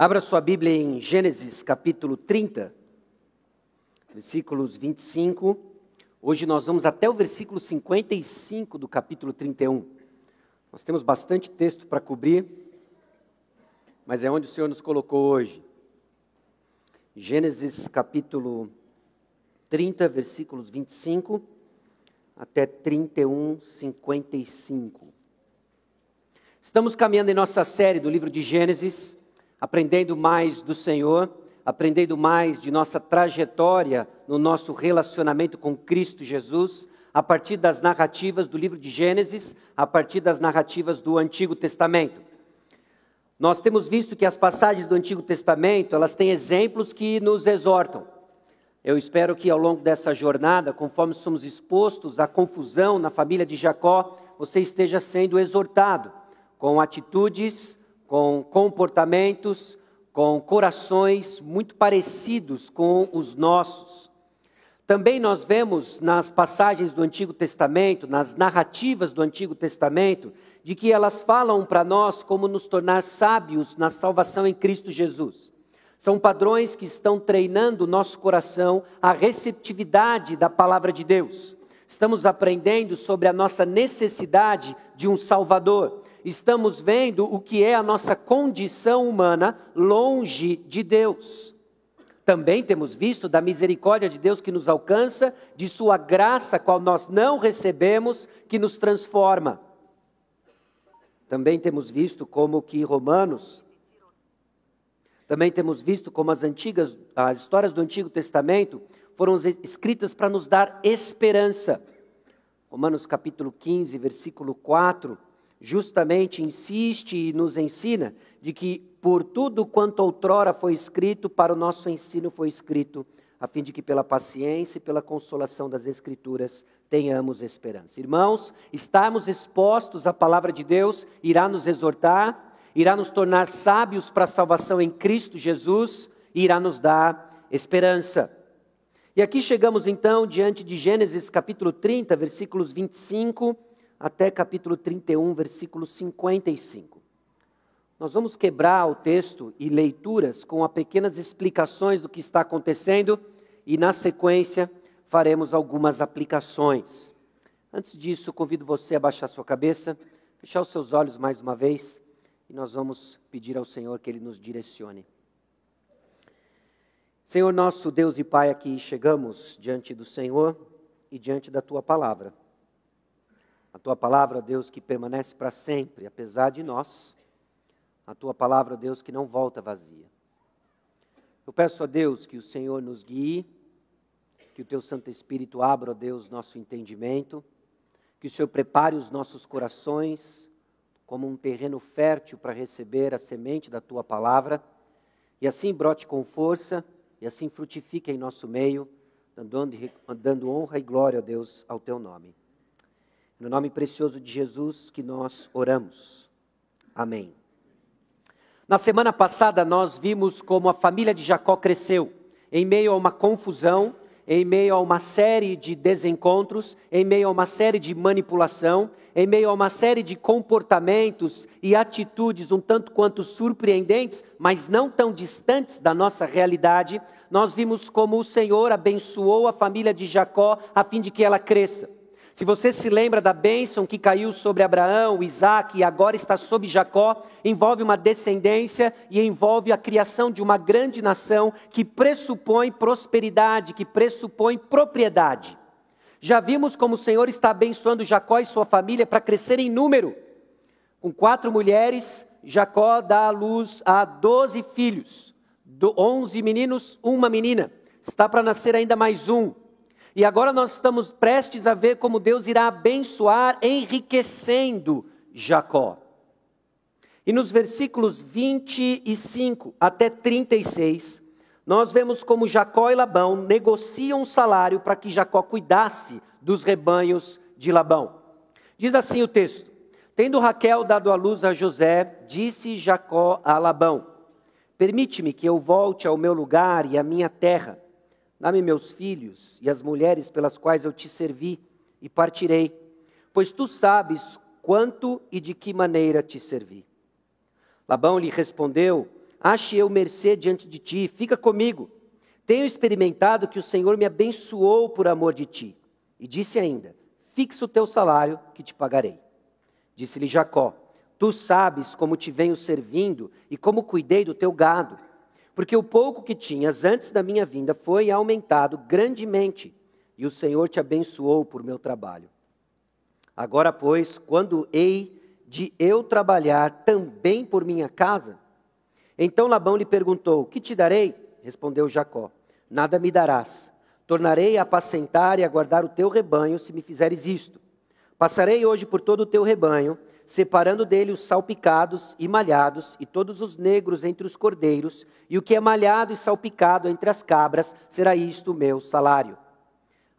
Abra sua Bíblia em Gênesis capítulo 30, versículos 25. Hoje nós vamos até o versículo 55 do capítulo 31. Nós temos bastante texto para cobrir, mas é onde o Senhor nos colocou hoje. Gênesis capítulo 30, versículos 25 até 31, 55. Estamos caminhando em nossa série do livro de Gênesis aprendendo mais do Senhor, aprendendo mais de nossa trajetória no nosso relacionamento com Cristo Jesus, a partir das narrativas do livro de Gênesis, a partir das narrativas do Antigo Testamento. Nós temos visto que as passagens do Antigo Testamento, elas têm exemplos que nos exortam. Eu espero que ao longo dessa jornada, conforme somos expostos à confusão na família de Jacó, você esteja sendo exortado com atitudes com comportamentos, com corações muito parecidos com os nossos. Também nós vemos nas passagens do Antigo Testamento, nas narrativas do Antigo Testamento, de que elas falam para nós como nos tornar sábios na salvação em Cristo Jesus. São padrões que estão treinando o nosso coração à receptividade da palavra de Deus. Estamos aprendendo sobre a nossa necessidade de um Salvador estamos vendo o que é a nossa condição humana longe de Deus. Também temos visto da misericórdia de Deus que nos alcança, de Sua graça, qual nós não recebemos, que nos transforma. Também temos visto como que Romanos, também temos visto como as antigas, as histórias do Antigo Testamento foram escritas para nos dar esperança. Romanos capítulo 15, versículo 4, justamente insiste e nos ensina de que por tudo quanto outrora foi escrito, para o nosso ensino foi escrito, a fim de que pela paciência e pela consolação das Escrituras tenhamos esperança. Irmãos, estarmos expostos à palavra de Deus irá nos exortar, irá nos tornar sábios para a salvação em Cristo Jesus e irá nos dar esperança. E aqui chegamos então diante de Gênesis capítulo 30, versículos 25 até capítulo 31, versículo 55. Nós vamos quebrar o texto e leituras com pequenas explicações do que está acontecendo e, na sequência, faremos algumas aplicações. Antes disso, convido você a baixar sua cabeça, fechar os seus olhos mais uma vez e nós vamos pedir ao Senhor que Ele nos direcione. Senhor nosso Deus e Pai, aqui chegamos diante do Senhor e diante da Tua palavra. A tua palavra, Deus, que permanece para sempre, apesar de nós. A tua palavra, Deus, que não volta vazia. Eu peço a Deus que o Senhor nos guie, que o teu Santo Espírito abra, Deus, nosso entendimento, que o Senhor prepare os nossos corações como um terreno fértil para receber a semente da tua palavra, e assim brote com força, e assim frutifique em nosso meio, dando, honra e glória, Deus, ao teu nome. No nome precioso de Jesus que nós oramos. Amém. Na semana passada nós vimos como a família de Jacó cresceu em meio a uma confusão, em meio a uma série de desencontros, em meio a uma série de manipulação, em meio a uma série de comportamentos e atitudes um tanto quanto surpreendentes, mas não tão distantes da nossa realidade, nós vimos como o Senhor abençoou a família de Jacó a fim de que ela cresça. Se você se lembra da bênção que caiu sobre Abraão, Isaac e agora está sobre Jacó, envolve uma descendência e envolve a criação de uma grande nação que pressupõe prosperidade, que pressupõe propriedade. Já vimos como o Senhor está abençoando Jacó e sua família para crescer em número. Com quatro mulheres, Jacó dá à luz a doze filhos, onze meninos, uma menina. Está para nascer ainda mais um. E agora nós estamos prestes a ver como Deus irá abençoar, enriquecendo Jacó. E nos versículos 25 até 36, nós vemos como Jacó e Labão negociam um salário para que Jacó cuidasse dos rebanhos de Labão. Diz assim o texto: Tendo Raquel dado à luz a José, disse Jacó a Labão: Permite-me que eu volte ao meu lugar e à minha terra Dá-me meus filhos e as mulheres pelas quais eu te servi, e partirei, pois tu sabes quanto e de que maneira te servi. Labão lhe respondeu: ache eu mercê diante de ti, fica comigo. Tenho experimentado que o Senhor me abençoou por amor de ti. E disse ainda: Fixa o teu salário, que te pagarei. Disse-lhe Jacó: Tu sabes como te venho servindo e como cuidei do teu gado. Porque o pouco que tinhas antes da minha vinda foi aumentado grandemente, e o Senhor te abençoou por meu trabalho. Agora, pois, quando hei de eu trabalhar também por minha casa? Então Labão lhe perguntou: Que te darei? Respondeu Jacó: Nada me darás. Tornarei a apacentar e a guardar o teu rebanho se me fizeres isto. Passarei hoje por todo o teu rebanho, separando dele os salpicados e malhados, e todos os negros entre os cordeiros, e o que é malhado e salpicado entre as cabras, será isto o meu salário.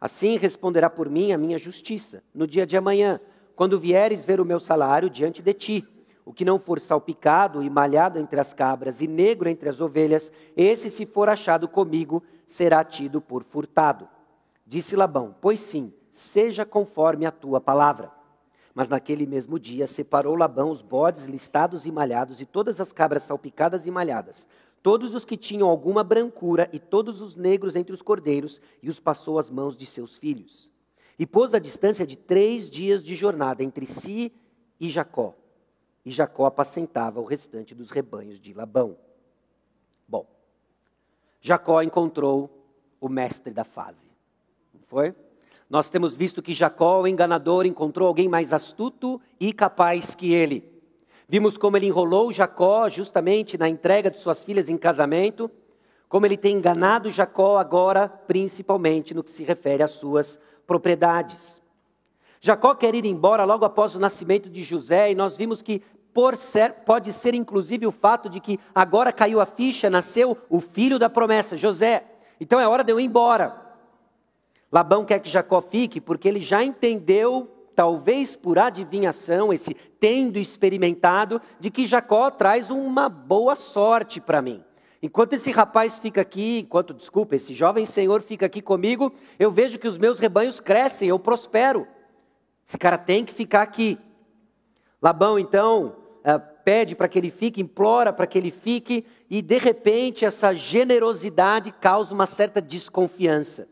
Assim responderá por mim a minha justiça, no dia de amanhã, quando vieres ver o meu salário diante de ti. O que não for salpicado e malhado entre as cabras e negro entre as ovelhas, esse, se for achado comigo, será tido por furtado. Disse Labão: Pois sim, seja conforme a tua palavra. Mas naquele mesmo dia separou Labão os bodes listados e malhados e todas as cabras salpicadas e malhadas, todos os que tinham alguma brancura e todos os negros entre os cordeiros, e os passou às mãos de seus filhos. E pôs a distância de três dias de jornada entre si e Jacó e Jacó apacentava o restante dos rebanhos de Labão. Bom, Jacó encontrou o mestre da fase, não foi? Nós temos visto que Jacó, o enganador, encontrou alguém mais astuto e capaz que ele. Vimos como ele enrolou Jacó justamente na entrega de suas filhas em casamento, como ele tem enganado Jacó agora, principalmente no que se refere às suas propriedades. Jacó quer ir embora logo após o nascimento de José, e nós vimos que ser, pode ser inclusive o fato de que agora caiu a ficha, nasceu o filho da promessa, José. Então é hora de eu ir embora. Labão quer que Jacó fique, porque ele já entendeu, talvez por adivinhação, esse tendo experimentado, de que Jacó traz uma boa sorte para mim. Enquanto esse rapaz fica aqui, enquanto, desculpa, esse jovem senhor fica aqui comigo, eu vejo que os meus rebanhos crescem, eu prospero. Esse cara tem que ficar aqui. Labão, então, uh, pede para que ele fique, implora para que ele fique, e de repente essa generosidade causa uma certa desconfiança.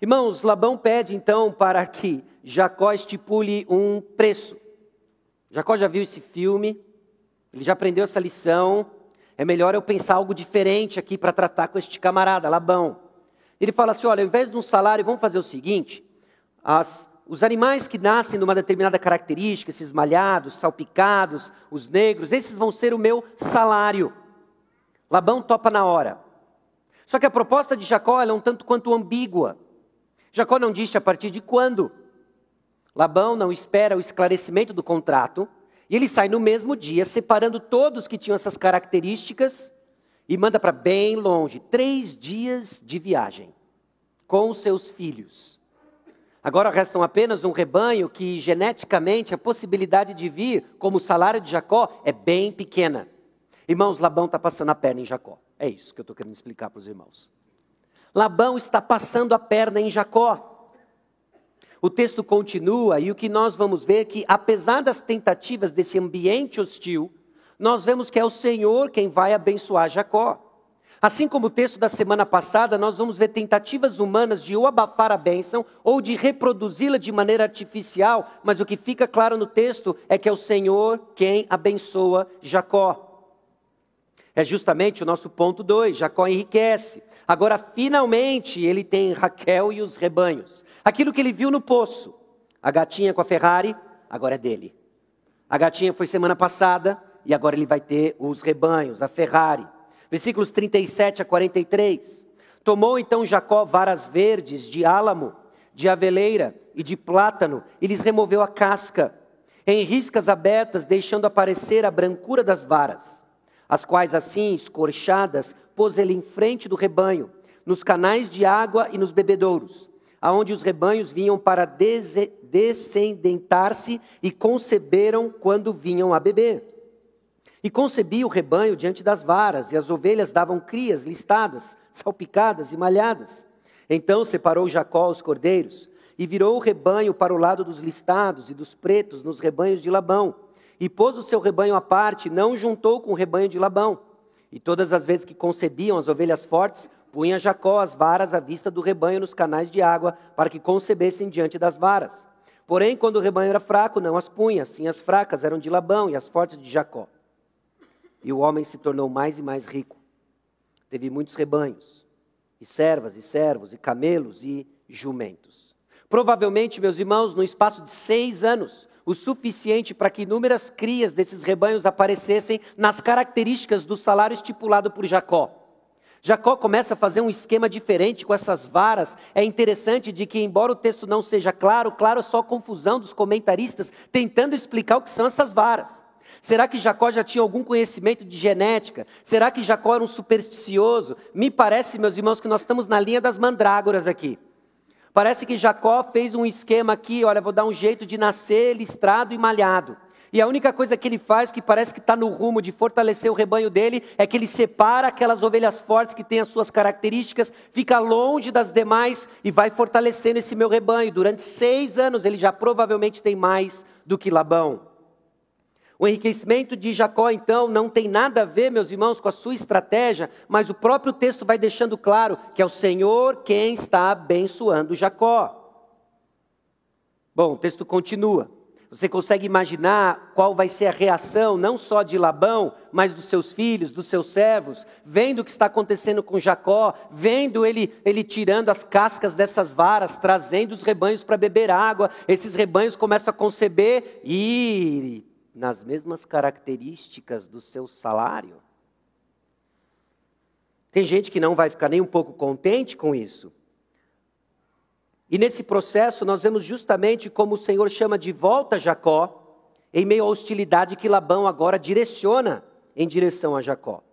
Irmãos, Labão pede então para que Jacó estipule um preço. Jacó já viu esse filme, ele já aprendeu essa lição. É melhor eu pensar algo diferente aqui para tratar com este camarada, Labão. Ele fala assim: olha, ao invés de um salário, vamos fazer o seguinte: as os animais que nascem de uma determinada característica, esses malhados, salpicados, os negros, esses vão ser o meu salário. Labão topa na hora. Só que a proposta de Jacó é um tanto quanto ambígua. Jacó não disse a partir de quando. Labão não espera o esclarecimento do contrato, e ele sai no mesmo dia, separando todos que tinham essas características, e manda para bem longe três dias de viagem com os seus filhos. Agora restam apenas um rebanho que, geneticamente, a possibilidade de vir como salário de Jacó é bem pequena. Irmãos, Labão está passando a perna em Jacó. É isso que eu estou querendo explicar para os irmãos. Labão está passando a perna em Jacó. O texto continua e o que nós vamos ver é que, apesar das tentativas desse ambiente hostil, nós vemos que é o Senhor quem vai abençoar Jacó. Assim como o texto da semana passada, nós vamos ver tentativas humanas de ou abafar a bênção ou de reproduzi-la de maneira artificial, mas o que fica claro no texto é que é o Senhor quem abençoa Jacó. É justamente o nosso ponto 2: Jacó enriquece. Agora, finalmente, ele tem Raquel e os rebanhos. Aquilo que ele viu no poço, a gatinha com a Ferrari, agora é dele. A gatinha foi semana passada e agora ele vai ter os rebanhos, a Ferrari. Versículos 37 a 43. Tomou então Jacó varas verdes de álamo, de aveleira e de plátano, e lhes removeu a casca, em riscas abertas, deixando aparecer a brancura das varas, as quais assim, escorchadas, pôs ele em frente do rebanho, nos canais de água e nos bebedouros, aonde os rebanhos vinham para descendentar-se e conceberam quando vinham a beber. E concebia o rebanho diante das varas, e as ovelhas davam crias listadas, salpicadas e malhadas. Então separou Jacó os cordeiros, e virou o rebanho para o lado dos listados e dos pretos nos rebanhos de Labão. e pôs o seu rebanho à parte, não juntou com o rebanho de Labão. E todas as vezes que concebiam as ovelhas fortes, punha Jacó as varas à vista do rebanho nos canais de água, para que concebessem diante das varas. Porém, quando o rebanho era fraco, não as punha, sim as fracas eram de Labão e as fortes de Jacó. E o homem se tornou mais e mais rico. Teve muitos rebanhos, e servas, e servos, e camelos, e jumentos. Provavelmente, meus irmãos, no espaço de seis anos, o suficiente para que inúmeras crias desses rebanhos aparecessem nas características do salário estipulado por Jacó. Jacó começa a fazer um esquema diferente com essas varas. É interessante de que, embora o texto não seja claro, claro é só confusão dos comentaristas tentando explicar o que são essas varas. Será que Jacó já tinha algum conhecimento de genética? Será que Jacó era um supersticioso? Me parece, meus irmãos, que nós estamos na linha das mandrágoras aqui. Parece que Jacó fez um esquema aqui, olha, vou dar um jeito de nascer listrado e malhado. E a única coisa que ele faz, que parece que está no rumo de fortalecer o rebanho dele, é que ele separa aquelas ovelhas fortes que têm as suas características, fica longe das demais e vai fortalecendo esse meu rebanho. Durante seis anos ele já provavelmente tem mais do que Labão. O enriquecimento de Jacó, então, não tem nada a ver, meus irmãos, com a sua estratégia, mas o próprio texto vai deixando claro que é o Senhor quem está abençoando Jacó. Bom, o texto continua. Você consegue imaginar qual vai ser a reação, não só de Labão, mas dos seus filhos, dos seus servos, vendo o que está acontecendo com Jacó, vendo ele, ele tirando as cascas dessas varas, trazendo os rebanhos para beber água, esses rebanhos começam a conceber e nas mesmas características do seu salário? Tem gente que não vai ficar nem um pouco contente com isso. E nesse processo nós vemos justamente como o Senhor chama de volta Jacó, em meio à hostilidade que Labão agora direciona em direção a Jacó.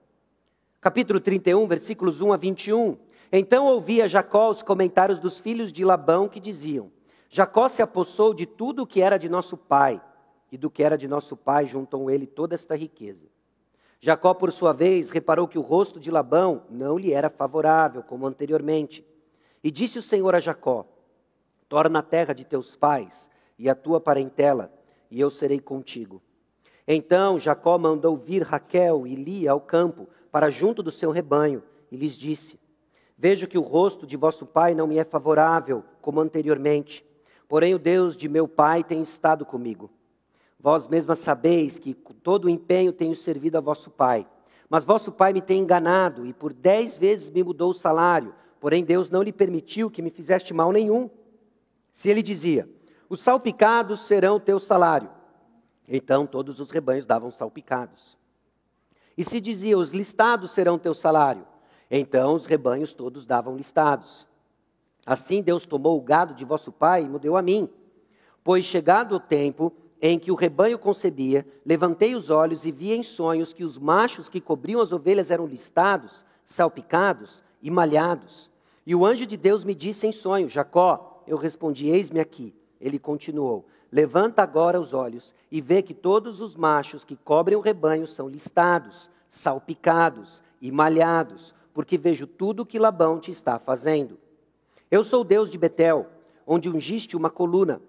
Capítulo 31, versículos 1 a 21. Então ouvia Jacó os comentários dos filhos de Labão que diziam: Jacó se apossou de tudo o que era de nosso pai e do que era de nosso pai juntou ele toda esta riqueza. Jacó, por sua vez, reparou que o rosto de Labão não lhe era favorável, como anteriormente. E disse o Senhor a Jacó: Torna a terra de teus pais e a tua parentela, e eu serei contigo. Então Jacó mandou vir Raquel e Lia ao campo, para junto do seu rebanho, e lhes disse: Vejo que o rosto de vosso pai não me é favorável, como anteriormente. Porém, o Deus de meu pai tem estado comigo Vós mesmas sabeis que com todo o empenho tenho servido a vosso pai. Mas vosso pai me tem enganado e por dez vezes me mudou o salário. Porém, Deus não lhe permitiu que me fizeste mal nenhum. Se ele dizia: Os salpicados serão teu salário. Então todos os rebanhos davam salpicados. E se dizia: Os listados serão teu salário. Então os rebanhos todos davam listados. Assim Deus tomou o gado de vosso pai e me deu a mim. Pois chegado o tempo, em que o rebanho concebia, levantei os olhos e vi em sonhos que os machos que cobriam as ovelhas eram listados, salpicados e malhados. E o anjo de Deus me disse em sonho: Jacó, eu respondi: Eis-me aqui. Ele continuou: Levanta agora os olhos e vê que todos os machos que cobrem o rebanho são listados, salpicados e malhados, porque vejo tudo o que Labão te está fazendo. Eu sou Deus de Betel, onde ungiste uma coluna,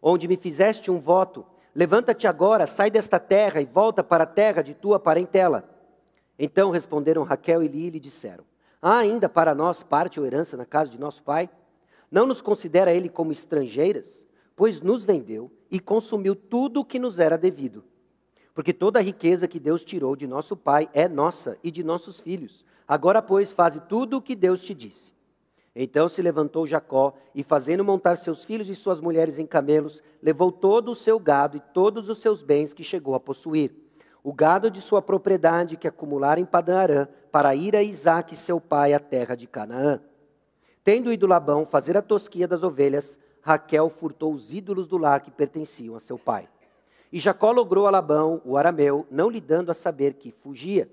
onde me fizeste um voto Levanta-te agora, sai desta terra e volta para a terra de tua parentela. Então responderam Raquel e Li e lhe disseram: Há ainda para nós parte ou herança na casa de nosso pai? Não nos considera ele como estrangeiras? Pois nos vendeu e consumiu tudo o que nos era devido. Porque toda a riqueza que Deus tirou de nosso pai é nossa e de nossos filhos. Agora, pois, faze tudo o que Deus te disse. Então se levantou Jacó e, fazendo montar seus filhos e suas mulheres em camelos, levou todo o seu gado e todos os seus bens que chegou a possuir. O gado de sua propriedade que acumulara em Padã para ir a Isaque, seu pai, à terra de Canaã. Tendo ido Labão fazer a tosquia das ovelhas, Raquel furtou os ídolos do lar que pertenciam a seu pai. E Jacó logrou a Labão, o arameu, não lhe dando a saber que fugia.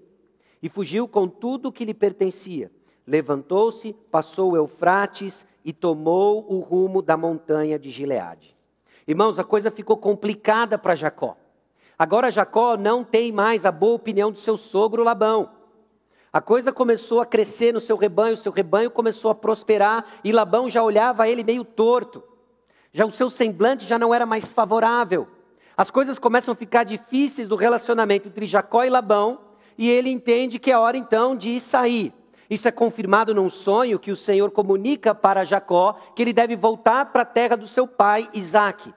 E fugiu com tudo o que lhe pertencia levantou-se, passou o Eufrates e tomou o rumo da montanha de Gileade. Irmãos, a coisa ficou complicada para Jacó. Agora Jacó não tem mais a boa opinião do seu sogro Labão. A coisa começou a crescer no seu rebanho, seu rebanho começou a prosperar e Labão já olhava ele meio torto. Já o seu semblante já não era mais favorável. As coisas começam a ficar difíceis do relacionamento entre Jacó e Labão, e ele entende que é hora então de sair. Isso é confirmado num sonho que o Senhor comunica para Jacó que ele deve voltar para a terra do seu pai Isaac.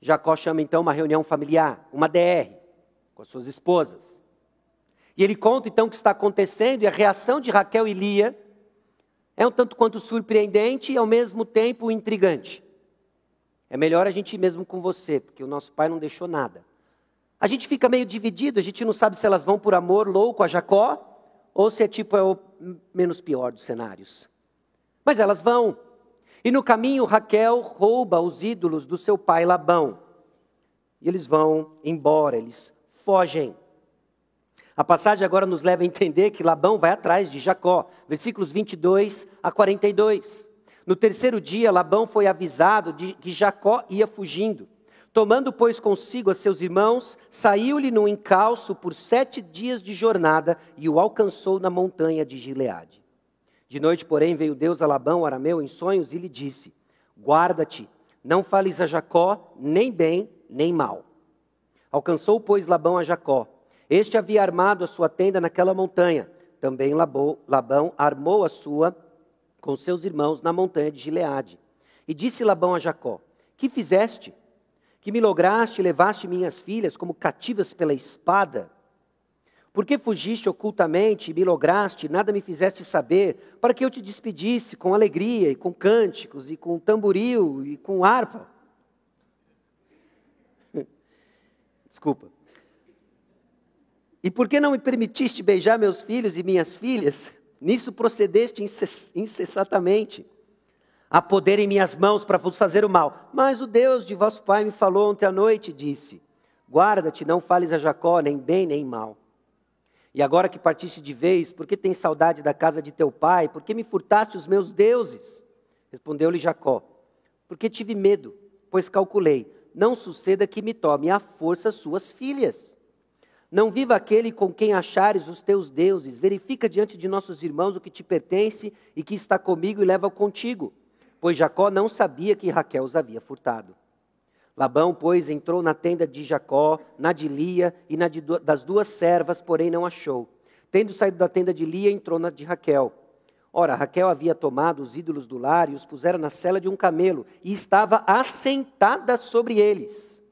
Jacó chama então uma reunião familiar, uma DR, com as suas esposas. E ele conta então o que está acontecendo e a reação de Raquel e Lia é um tanto quanto surpreendente e ao mesmo tempo intrigante. É melhor a gente ir mesmo com você, porque o nosso pai não deixou nada. A gente fica meio dividido, a gente não sabe se elas vão por amor louco a Jacó ou se é tipo é o menos pior dos cenários. Mas elas vão. E no caminho Raquel rouba os ídolos do seu pai Labão. E eles vão embora, eles fogem. A passagem agora nos leva a entender que Labão vai atrás de Jacó, versículos 22 a 42. No terceiro dia, Labão foi avisado de que Jacó ia fugindo. Tomando, pois, consigo a seus irmãos, saiu-lhe no encalço por sete dias de jornada e o alcançou na montanha de Gileade. De noite, porém, veio Deus a Labão, arameu, em sonhos, e lhe disse: Guarda-te, não fales a Jacó, nem bem, nem mal. Alcançou, pois, Labão a Jacó. Este havia armado a sua tenda naquela montanha. Também Labão armou a sua com seus irmãos na montanha de Gileade. E disse Labão a Jacó: Que fizeste? Que me lograste e levaste minhas filhas como cativas pela espada? Por que fugiste ocultamente e me lograste, nada me fizeste saber, para que eu te despedisse com alegria e com cânticos e com tamboril e com harpa? Desculpa. E por que não me permitiste beijar meus filhos e minhas filhas? Nisso procedeste incessantemente. Há poder em minhas mãos para vos fazer o mal. Mas o Deus de vosso pai me falou ontem à noite e disse: Guarda-te, não fales a Jacó, nem bem nem mal. E agora que partiste de vez, por que tens saudade da casa de teu pai? Por que me furtaste os meus deuses? Respondeu-lhe Jacó: Porque tive medo, pois calculei, não suceda que me tome à força suas filhas. Não viva aquele com quem achares os teus deuses, verifica diante de nossos irmãos o que te pertence e que está comigo e leva-o contigo pois Jacó não sabia que Raquel os havia furtado. Labão, pois, entrou na tenda de Jacó, na de Lia e na de, das duas servas, porém não achou. Tendo saído da tenda de Lia, entrou na de Raquel. Ora, Raquel havia tomado os ídolos do lar e os pusera na cela de um camelo, e estava assentada sobre eles.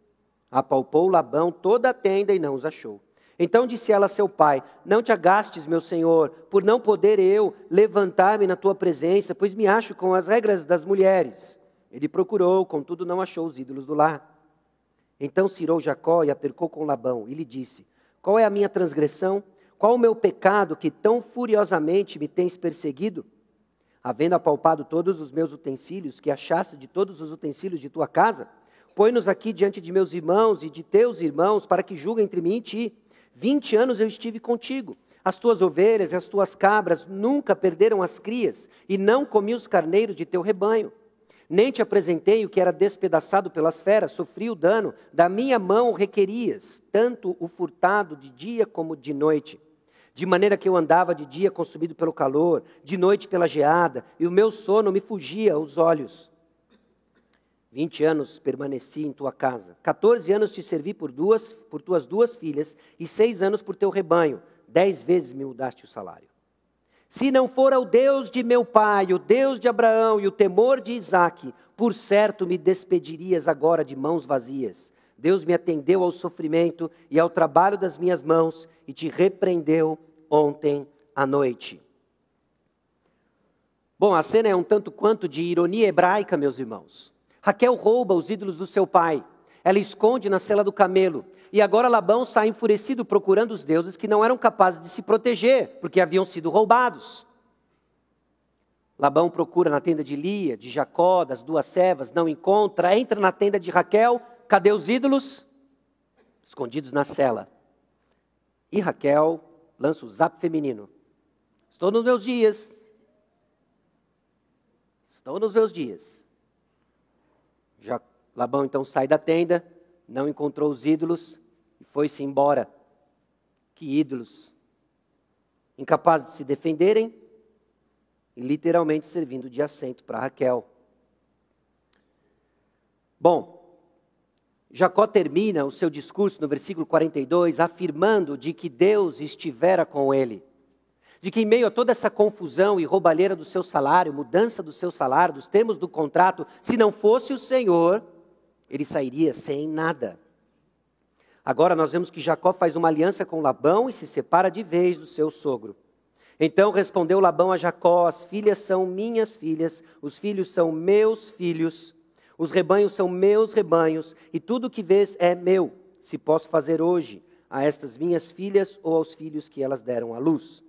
Apalpou Labão toda a tenda e não os achou. Então disse ela a seu pai: Não te agastes, meu senhor, por não poder eu levantar-me na tua presença, pois me acho com as regras das mulheres. Ele procurou, contudo não achou os ídolos do lar. Então cirou Jacó e atercou com Labão e lhe disse: Qual é a minha transgressão? Qual o meu pecado que tão furiosamente me tens perseguido? Havendo apalpado todos os meus utensílios, que achaste de todos os utensílios de tua casa, põe-nos aqui diante de meus irmãos e de teus irmãos, para que julguem entre mim e ti. Vinte anos eu estive contigo. As tuas ovelhas e as tuas cabras nunca perderam as crias, e não comi os carneiros de teu rebanho. Nem te apresentei o que era despedaçado pelas feras, sofri o dano, da minha mão requerias, tanto o furtado de dia como de noite. De maneira que eu andava de dia consumido pelo calor, de noite pela geada, e o meu sono me fugia aos olhos. Vinte anos permaneci em tua casa. Quatorze anos te servi por, duas, por tuas duas filhas e seis anos por teu rebanho. Dez vezes me mudaste o salário. Se não fora o Deus de meu pai, o Deus de Abraão e o temor de Isaque, por certo me despedirias agora de mãos vazias. Deus me atendeu ao sofrimento e ao trabalho das minhas mãos e te repreendeu ontem à noite. Bom, a cena é um tanto quanto de ironia hebraica, meus irmãos. Raquel rouba os ídolos do seu pai. Ela esconde na cela do camelo. E agora Labão sai enfurecido procurando os deuses que não eram capazes de se proteger, porque haviam sido roubados. Labão procura na tenda de Lia, de Jacó, das duas servas, não encontra, entra na tenda de Raquel, cadê os ídolos? Escondidos na cela. E Raquel lança o zap feminino. Estou nos meus dias. Estou nos meus dias. Labão então sai da tenda, não encontrou os ídolos e foi-se embora. Que ídolos! Incapazes de se defenderem e literalmente servindo de assento para Raquel. Bom, Jacó termina o seu discurso no versículo 42 afirmando de que Deus estivera com ele. De que em meio a toda essa confusão e roubalheira do seu salário, mudança do seu salário, dos termos do contrato, se não fosse o Senhor, ele sairia sem nada. Agora nós vemos que Jacó faz uma aliança com Labão e se separa de vez do seu sogro. Então respondeu Labão a Jacó: As filhas são minhas filhas, os filhos são meus filhos, os rebanhos são meus rebanhos, e tudo o que vês é meu, se posso fazer hoje a estas minhas filhas ou aos filhos que elas deram à luz.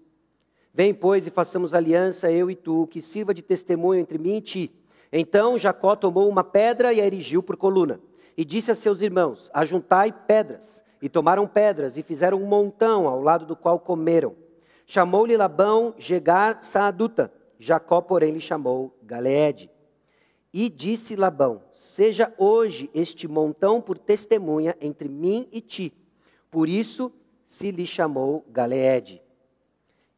Vem, pois, e façamos aliança, eu e tu, que sirva de testemunho entre mim e ti. Então Jacó tomou uma pedra e a erigiu por coluna, e disse a seus irmãos: Ajuntai pedras. E tomaram pedras e fizeram um montão ao lado do qual comeram. Chamou-lhe Labão Gegar Saaduta. Jacó, porém, lhe chamou Galeede. E disse Labão: Seja hoje este montão por testemunha entre mim e ti. Por isso se lhe chamou Galeede.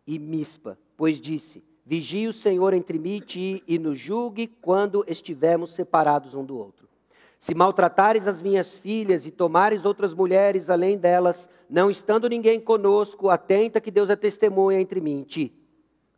E Mispa, pois disse: Vigie o Senhor entre mim e ti, e nos julgue quando estivermos separados um do outro. Se maltratares as minhas filhas e tomares outras mulheres além delas, não estando ninguém conosco, atenta que Deus é testemunha entre mim e ti.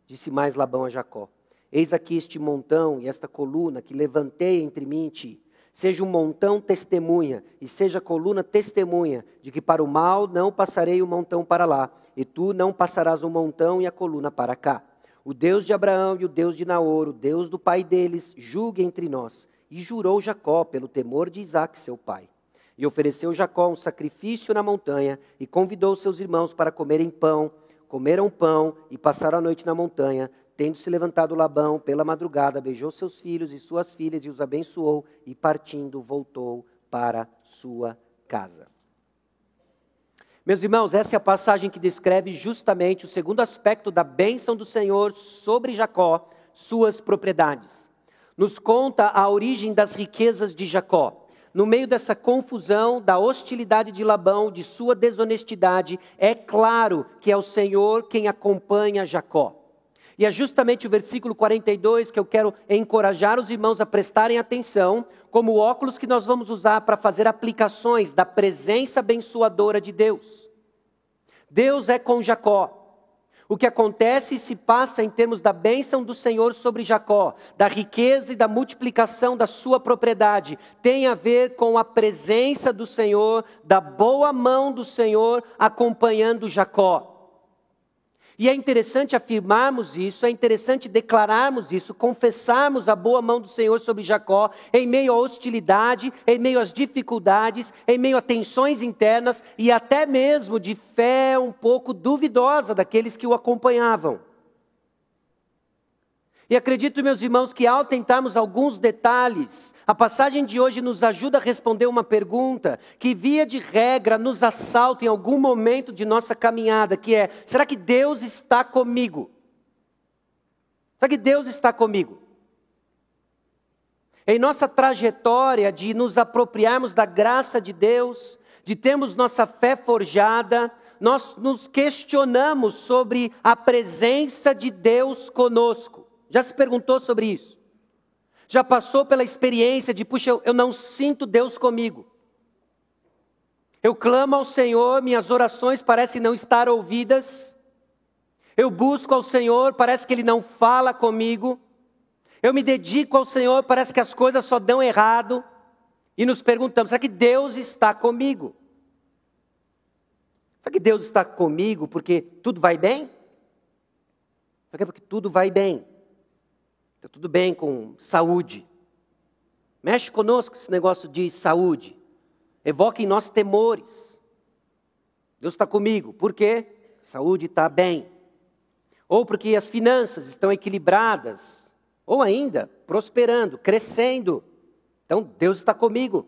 Disse mais Labão a Jacó: Eis aqui este montão e esta coluna que levantei entre mim e ti. Seja um montão testemunha, e seja a coluna testemunha, de que para o mal não passarei o montão para lá, e tu não passarás o montão e a coluna para cá. O Deus de Abraão e o Deus de Naor, o Deus do pai deles, julgue entre nós e jurou Jacó pelo temor de Isaac, seu pai. E ofereceu Jacó um sacrifício na montanha e convidou seus irmãos para comerem pão. Comeram pão e passaram a noite na montanha. Tendo se levantado Labão pela madrugada, beijou seus filhos e suas filhas e os abençoou, e partindo voltou para sua casa. Meus irmãos, essa é a passagem que descreve justamente o segundo aspecto da bênção do Senhor sobre Jacó, suas propriedades nos conta a origem das riquezas de Jacó. No meio dessa confusão, da hostilidade de Labão, de sua desonestidade, é claro que é o Senhor quem acompanha Jacó. E é justamente o versículo 42 que eu quero encorajar os irmãos a prestarem atenção, como óculos que nós vamos usar para fazer aplicações da presença abençoadora de Deus. Deus é com Jacó. O que acontece e se passa em termos da bênção do Senhor sobre Jacó, da riqueza e da multiplicação da sua propriedade, tem a ver com a presença do Senhor, da boa mão do Senhor acompanhando Jacó. E é interessante afirmarmos isso, é interessante declararmos isso, confessarmos a boa mão do Senhor sobre Jacó, em meio à hostilidade, em meio às dificuldades, em meio a tensões internas e até mesmo de fé um pouco duvidosa daqueles que o acompanhavam. E acredito, meus irmãos, que ao tentarmos alguns detalhes, a passagem de hoje nos ajuda a responder uma pergunta que, via de regra, nos assalta em algum momento de nossa caminhada, que é: será que Deus está comigo? Será que Deus está comigo? Em nossa trajetória de nos apropriarmos da graça de Deus, de termos nossa fé forjada, nós nos questionamos sobre a presença de Deus conosco. Já se perguntou sobre isso? Já passou pela experiência de, puxa, eu, eu não sinto Deus comigo. Eu clamo ao Senhor, minhas orações parecem não estar ouvidas. Eu busco ao Senhor, parece que Ele não fala comigo. Eu me dedico ao Senhor, parece que as coisas só dão errado. E nos perguntamos: será que Deus está comigo? Será que Deus está comigo porque tudo vai bem? Será que é porque tudo vai bem? Está tudo bem com saúde. Mexe conosco esse negócio de saúde. Evoca em nós temores. Deus está comigo. Por quê? Saúde está bem. Ou porque as finanças estão equilibradas. Ou ainda, prosperando, crescendo. Então, Deus está comigo.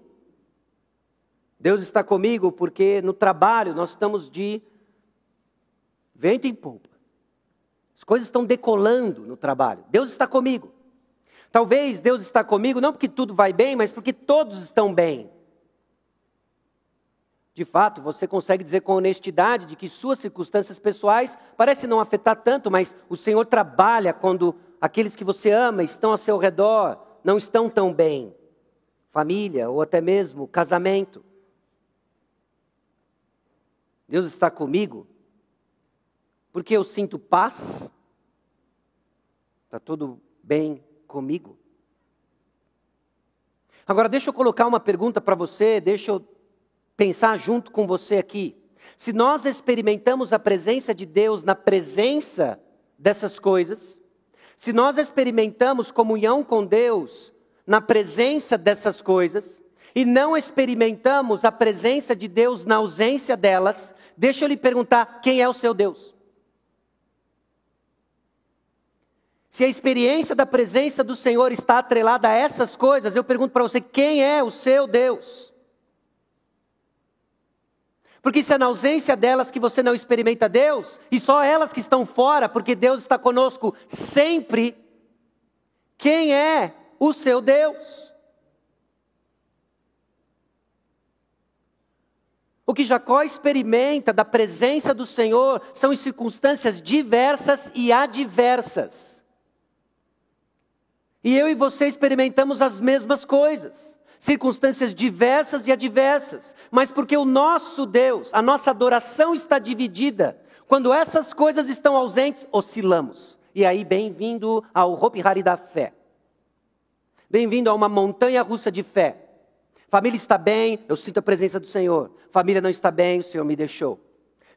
Deus está comigo porque no trabalho nós estamos de vento em polpa. As coisas estão decolando no trabalho. Deus está comigo. Talvez Deus está comigo não porque tudo vai bem, mas porque todos estão bem. De fato, você consegue dizer com honestidade de que suas circunstâncias pessoais parecem não afetar tanto, mas o Senhor trabalha quando aqueles que você ama estão ao seu redor não estão tão bem. família ou até mesmo casamento. Deus está comigo porque eu sinto paz, está tudo bem comigo. Agora, deixa eu colocar uma pergunta para você, deixa eu pensar junto com você aqui. Se nós experimentamos a presença de Deus na presença dessas coisas, se nós experimentamos comunhão com Deus na presença dessas coisas, e não experimentamos a presença de Deus na ausência delas, deixa eu lhe perguntar: quem é o seu Deus? Se a experiência da presença do Senhor está atrelada a essas coisas, eu pergunto para você: quem é o seu Deus? Porque se é na ausência delas que você não experimenta Deus, e só elas que estão fora, porque Deus está conosco sempre, quem é o seu Deus? O que Jacó experimenta da presença do Senhor são em circunstâncias diversas e adversas. E eu e você experimentamos as mesmas coisas circunstâncias diversas e adversas, mas porque o nosso Deus, a nossa adoração está dividida. Quando essas coisas estão ausentes, oscilamos. E aí, bem-vindo ao Hopi Hari da fé. Bem-vindo a uma montanha russa de fé. Família está bem, eu sinto a presença do Senhor. Família não está bem, o Senhor me deixou.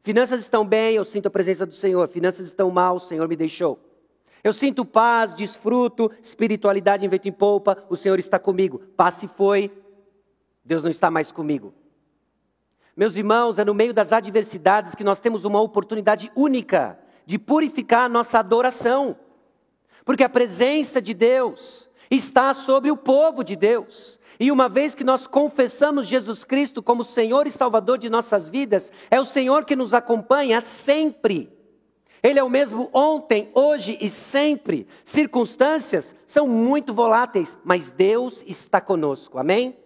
Finanças estão bem, eu sinto a presença do Senhor. Finanças estão mal, o Senhor me deixou. Eu sinto paz, desfruto, espiritualidade em vento em polpa, o Senhor está comigo. Paz se foi, Deus não está mais comigo. Meus irmãos, é no meio das adversidades que nós temos uma oportunidade única de purificar a nossa adoração. Porque a presença de Deus está sobre o povo de Deus. E uma vez que nós confessamos Jesus Cristo como Senhor e Salvador de nossas vidas, é o Senhor que nos acompanha sempre. Ele é o mesmo ontem, hoje e sempre. Circunstâncias são muito voláteis, mas Deus está conosco. Amém?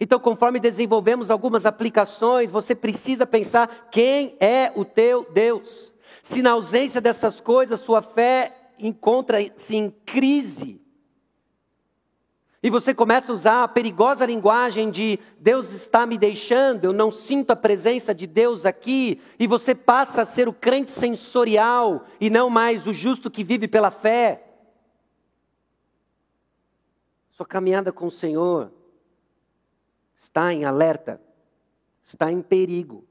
Então, conforme desenvolvemos algumas aplicações, você precisa pensar quem é o teu Deus. Se na ausência dessas coisas sua fé encontra-se em crise, e você começa a usar a perigosa linguagem de Deus está me deixando, eu não sinto a presença de Deus aqui, e você passa a ser o crente sensorial e não mais o justo que vive pela fé. Sua caminhada com o Senhor está em alerta, está em perigo.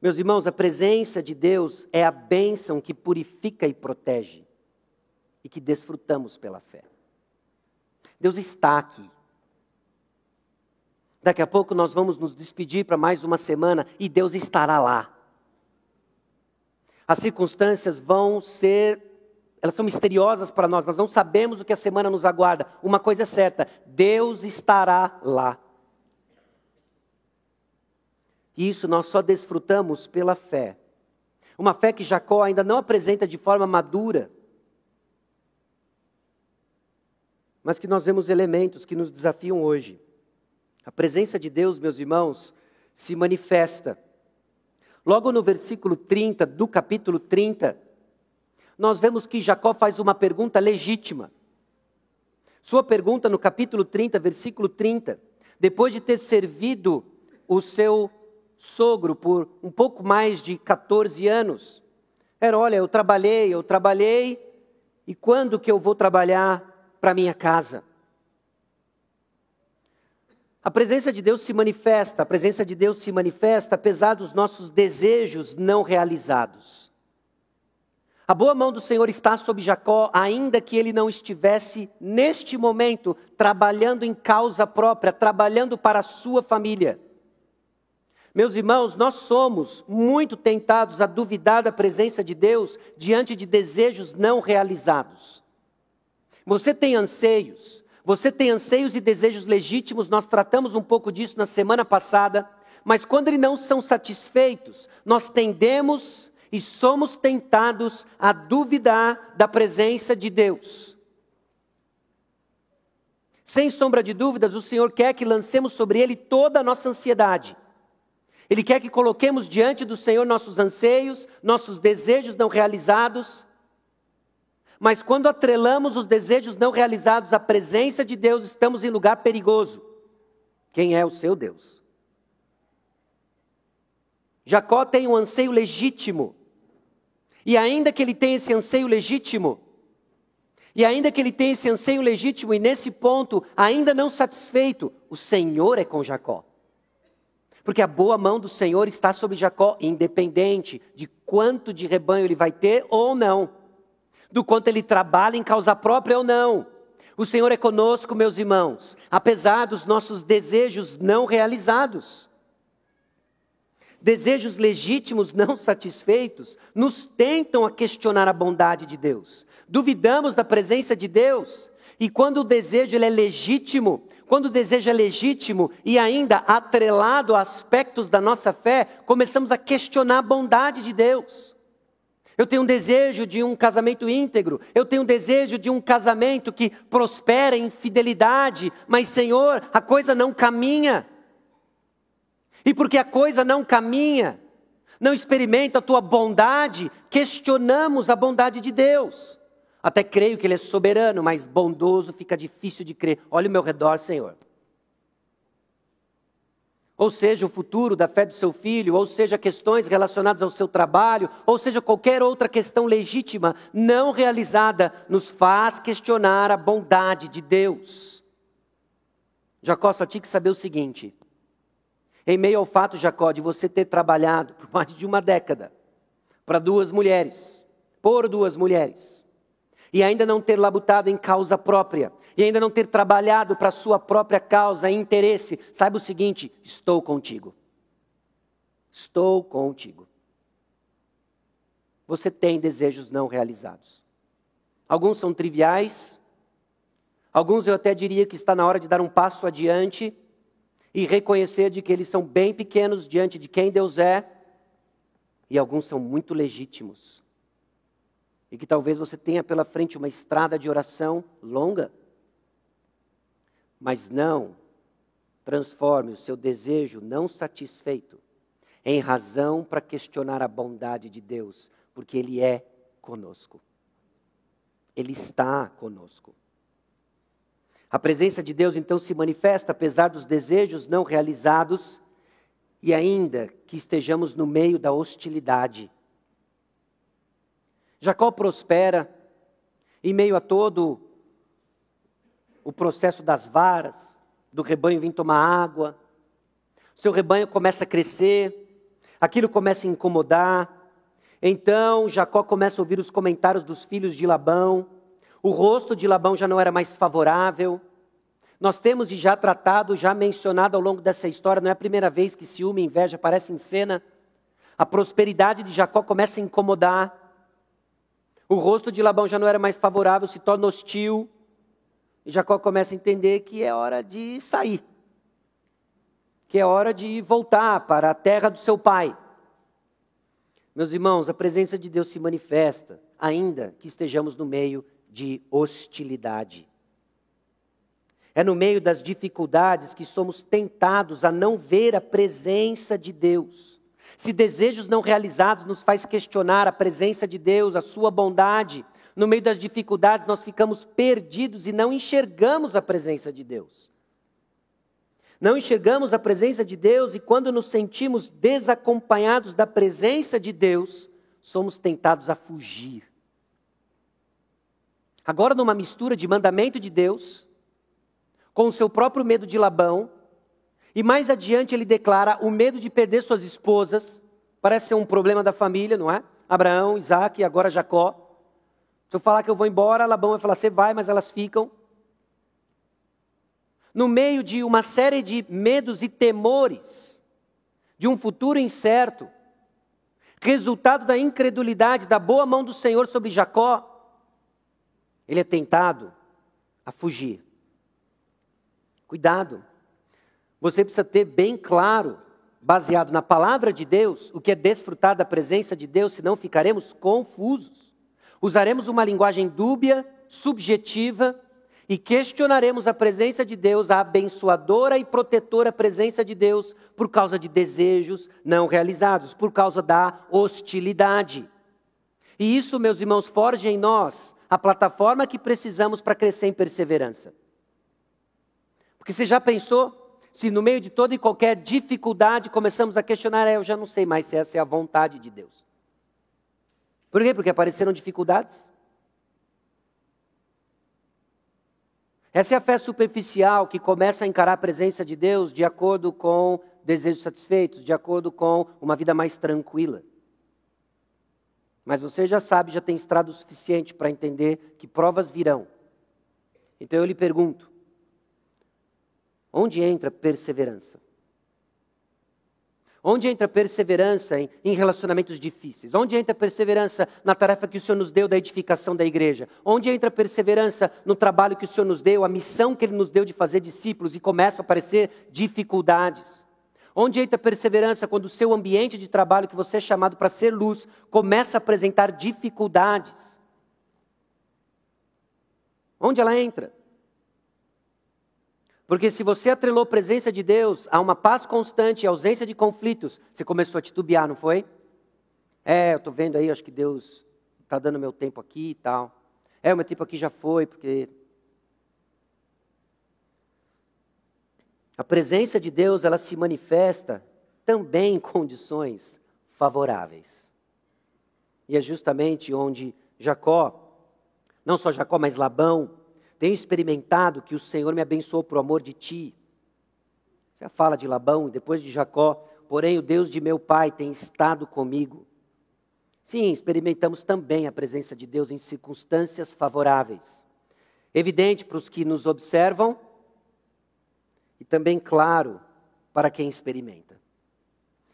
Meus irmãos, a presença de Deus é a bênção que purifica e protege e que desfrutamos pela fé. Deus está aqui. Daqui a pouco nós vamos nos despedir para mais uma semana e Deus estará lá. As circunstâncias vão ser, elas são misteriosas para nós, nós não sabemos o que a semana nos aguarda. Uma coisa é certa: Deus estará lá. E isso nós só desfrutamos pela fé. Uma fé que Jacó ainda não apresenta de forma madura. Mas que nós vemos elementos que nos desafiam hoje. A presença de Deus, meus irmãos, se manifesta. Logo no versículo 30 do capítulo 30, nós vemos que Jacó faz uma pergunta legítima. Sua pergunta no capítulo 30, versículo 30, depois de ter servido o seu sogro por um pouco mais de 14 anos, era: olha, eu trabalhei, eu trabalhei, e quando que eu vou trabalhar para minha casa. A presença de Deus se manifesta, a presença de Deus se manifesta apesar dos nossos desejos não realizados. A boa mão do Senhor está sobre Jacó, ainda que ele não estivesse, neste momento, trabalhando em causa própria, trabalhando para a sua família. Meus irmãos, nós somos muito tentados a duvidar da presença de Deus diante de desejos não realizados. Você tem anseios, você tem anseios e desejos legítimos, nós tratamos um pouco disso na semana passada, mas quando eles não são satisfeitos, nós tendemos e somos tentados a duvidar da presença de Deus. Sem sombra de dúvidas, o Senhor quer que lancemos sobre Ele toda a nossa ansiedade. Ele quer que coloquemos diante do Senhor nossos anseios, nossos desejos não realizados, Mas quando atrelamos os desejos não realizados à presença de Deus, estamos em lugar perigoso. Quem é o seu Deus? Jacó tem um anseio legítimo. E ainda que ele tenha esse anseio legítimo, e ainda que ele tenha esse anseio legítimo, e nesse ponto, ainda não satisfeito, o Senhor é com Jacó. Porque a boa mão do Senhor está sobre Jacó, independente de quanto de rebanho ele vai ter ou não, do quanto ele trabalha em causa própria ou não. O Senhor é conosco, meus irmãos, apesar dos nossos desejos não realizados. Desejos legítimos não satisfeitos nos tentam a questionar a bondade de Deus, duvidamos da presença de Deus. E quando o desejo ele é legítimo, quando o desejo é legítimo e ainda atrelado a aspectos da nossa fé, começamos a questionar a bondade de Deus. Eu tenho um desejo de um casamento íntegro, eu tenho um desejo de um casamento que prospera em fidelidade, mas Senhor, a coisa não caminha. E porque a coisa não caminha, não experimenta a tua bondade, questionamos a bondade de Deus. Até creio que Ele é soberano, mas bondoso fica difícil de crer. Olha o meu redor, Senhor. Ou seja, o futuro da fé do seu filho, ou seja, questões relacionadas ao seu trabalho, ou seja, qualquer outra questão legítima não realizada, nos faz questionar a bondade de Deus. Jacó só tinha que saber o seguinte: em meio ao fato, Jacó, de você ter trabalhado por mais de uma década para duas mulheres, por duas mulheres, e ainda não ter labutado em causa própria, e ainda não ter trabalhado para sua própria causa e interesse, saiba o seguinte: estou contigo. Estou contigo. Você tem desejos não realizados. Alguns são triviais, alguns eu até diria que está na hora de dar um passo adiante e reconhecer de que eles são bem pequenos diante de quem Deus é, e alguns são muito legítimos e que talvez você tenha pela frente uma estrada de oração longa. Mas não transforme o seu desejo não satisfeito em razão para questionar a bondade de Deus, porque Ele é conosco. Ele está conosco. A presença de Deus então se manifesta apesar dos desejos não realizados e ainda que estejamos no meio da hostilidade Jacó prospera em meio a todo o processo das varas, do rebanho vir tomar água. Seu rebanho começa a crescer, aquilo começa a incomodar. Então Jacó começa a ouvir os comentários dos filhos de Labão. O rosto de Labão já não era mais favorável. Nós temos e já tratado, já mencionado ao longo dessa história, não é a primeira vez que ciúme e inveja aparecem em cena. A prosperidade de Jacó começa a incomodar. O rosto de Labão já não era mais favorável, se torna hostil. E Jacó começa a entender que é hora de sair, que é hora de voltar para a terra do seu pai. Meus irmãos, a presença de Deus se manifesta, ainda que estejamos no meio de hostilidade. É no meio das dificuldades que somos tentados a não ver a presença de Deus. Se desejos não realizados nos faz questionar a presença de Deus, a sua bondade, no meio das dificuldades nós ficamos perdidos e não enxergamos a presença de Deus. Não enxergamos a presença de Deus e quando nos sentimos desacompanhados da presença de Deus, somos tentados a fugir. Agora, numa mistura de mandamento de Deus, com o seu próprio medo de Labão, e mais adiante ele declara o medo de perder suas esposas. Parece ser um problema da família, não é? Abraão, Isaac e agora Jacó. Se eu falar que eu vou embora, Labão vai falar: você vai, mas elas ficam. No meio de uma série de medos e temores, de um futuro incerto, resultado da incredulidade, da boa mão do Senhor sobre Jacó, ele é tentado a fugir. Cuidado. Você precisa ter bem claro, baseado na palavra de Deus, o que é desfrutar da presença de Deus, senão ficaremos confusos. Usaremos uma linguagem dúbia, subjetiva, e questionaremos a presença de Deus, a abençoadora e protetora presença de Deus, por causa de desejos não realizados, por causa da hostilidade. E isso, meus irmãos, forja em nós a plataforma que precisamos para crescer em perseverança. Porque você já pensou se no meio de toda e qualquer dificuldade começamos a questionar, é, eu já não sei mais se essa é a vontade de Deus. Por quê? Porque apareceram dificuldades. Essa é a fé superficial que começa a encarar a presença de Deus de acordo com desejos satisfeitos, de acordo com uma vida mais tranquila. Mas você já sabe, já tem estrado o suficiente para entender que provas virão. Então eu lhe pergunto: onde entra perseverança? Onde entra perseverança em, em, relacionamentos difíceis? Onde entra perseverança na tarefa que o Senhor nos deu da edificação da igreja? Onde entra perseverança no trabalho que o Senhor nos deu, a missão que Ele nos deu de fazer discípulos e começam a aparecer dificuldades? Onde entra perseverança quando o seu ambiente de trabalho, que você é chamado para ser luz, começa a apresentar dificuldades? Onde ela entra? Porque se você atrelou presença de Deus a uma paz constante e ausência de conflitos, você começou a titubear, não foi? É, eu estou vendo aí, acho que Deus está dando meu tempo aqui e tal. É, o meu tempo aqui já foi, porque. A presença de Deus, ela se manifesta também em condições favoráveis. E é justamente onde Jacó, não só Jacó, mas Labão, tenho experimentado que o Senhor me abençoou por amor de ti. Você fala de Labão e depois de Jacó, porém o Deus de meu pai tem estado comigo. Sim, experimentamos também a presença de Deus em circunstâncias favoráveis. Evidente para os que nos observam e também claro para quem experimenta.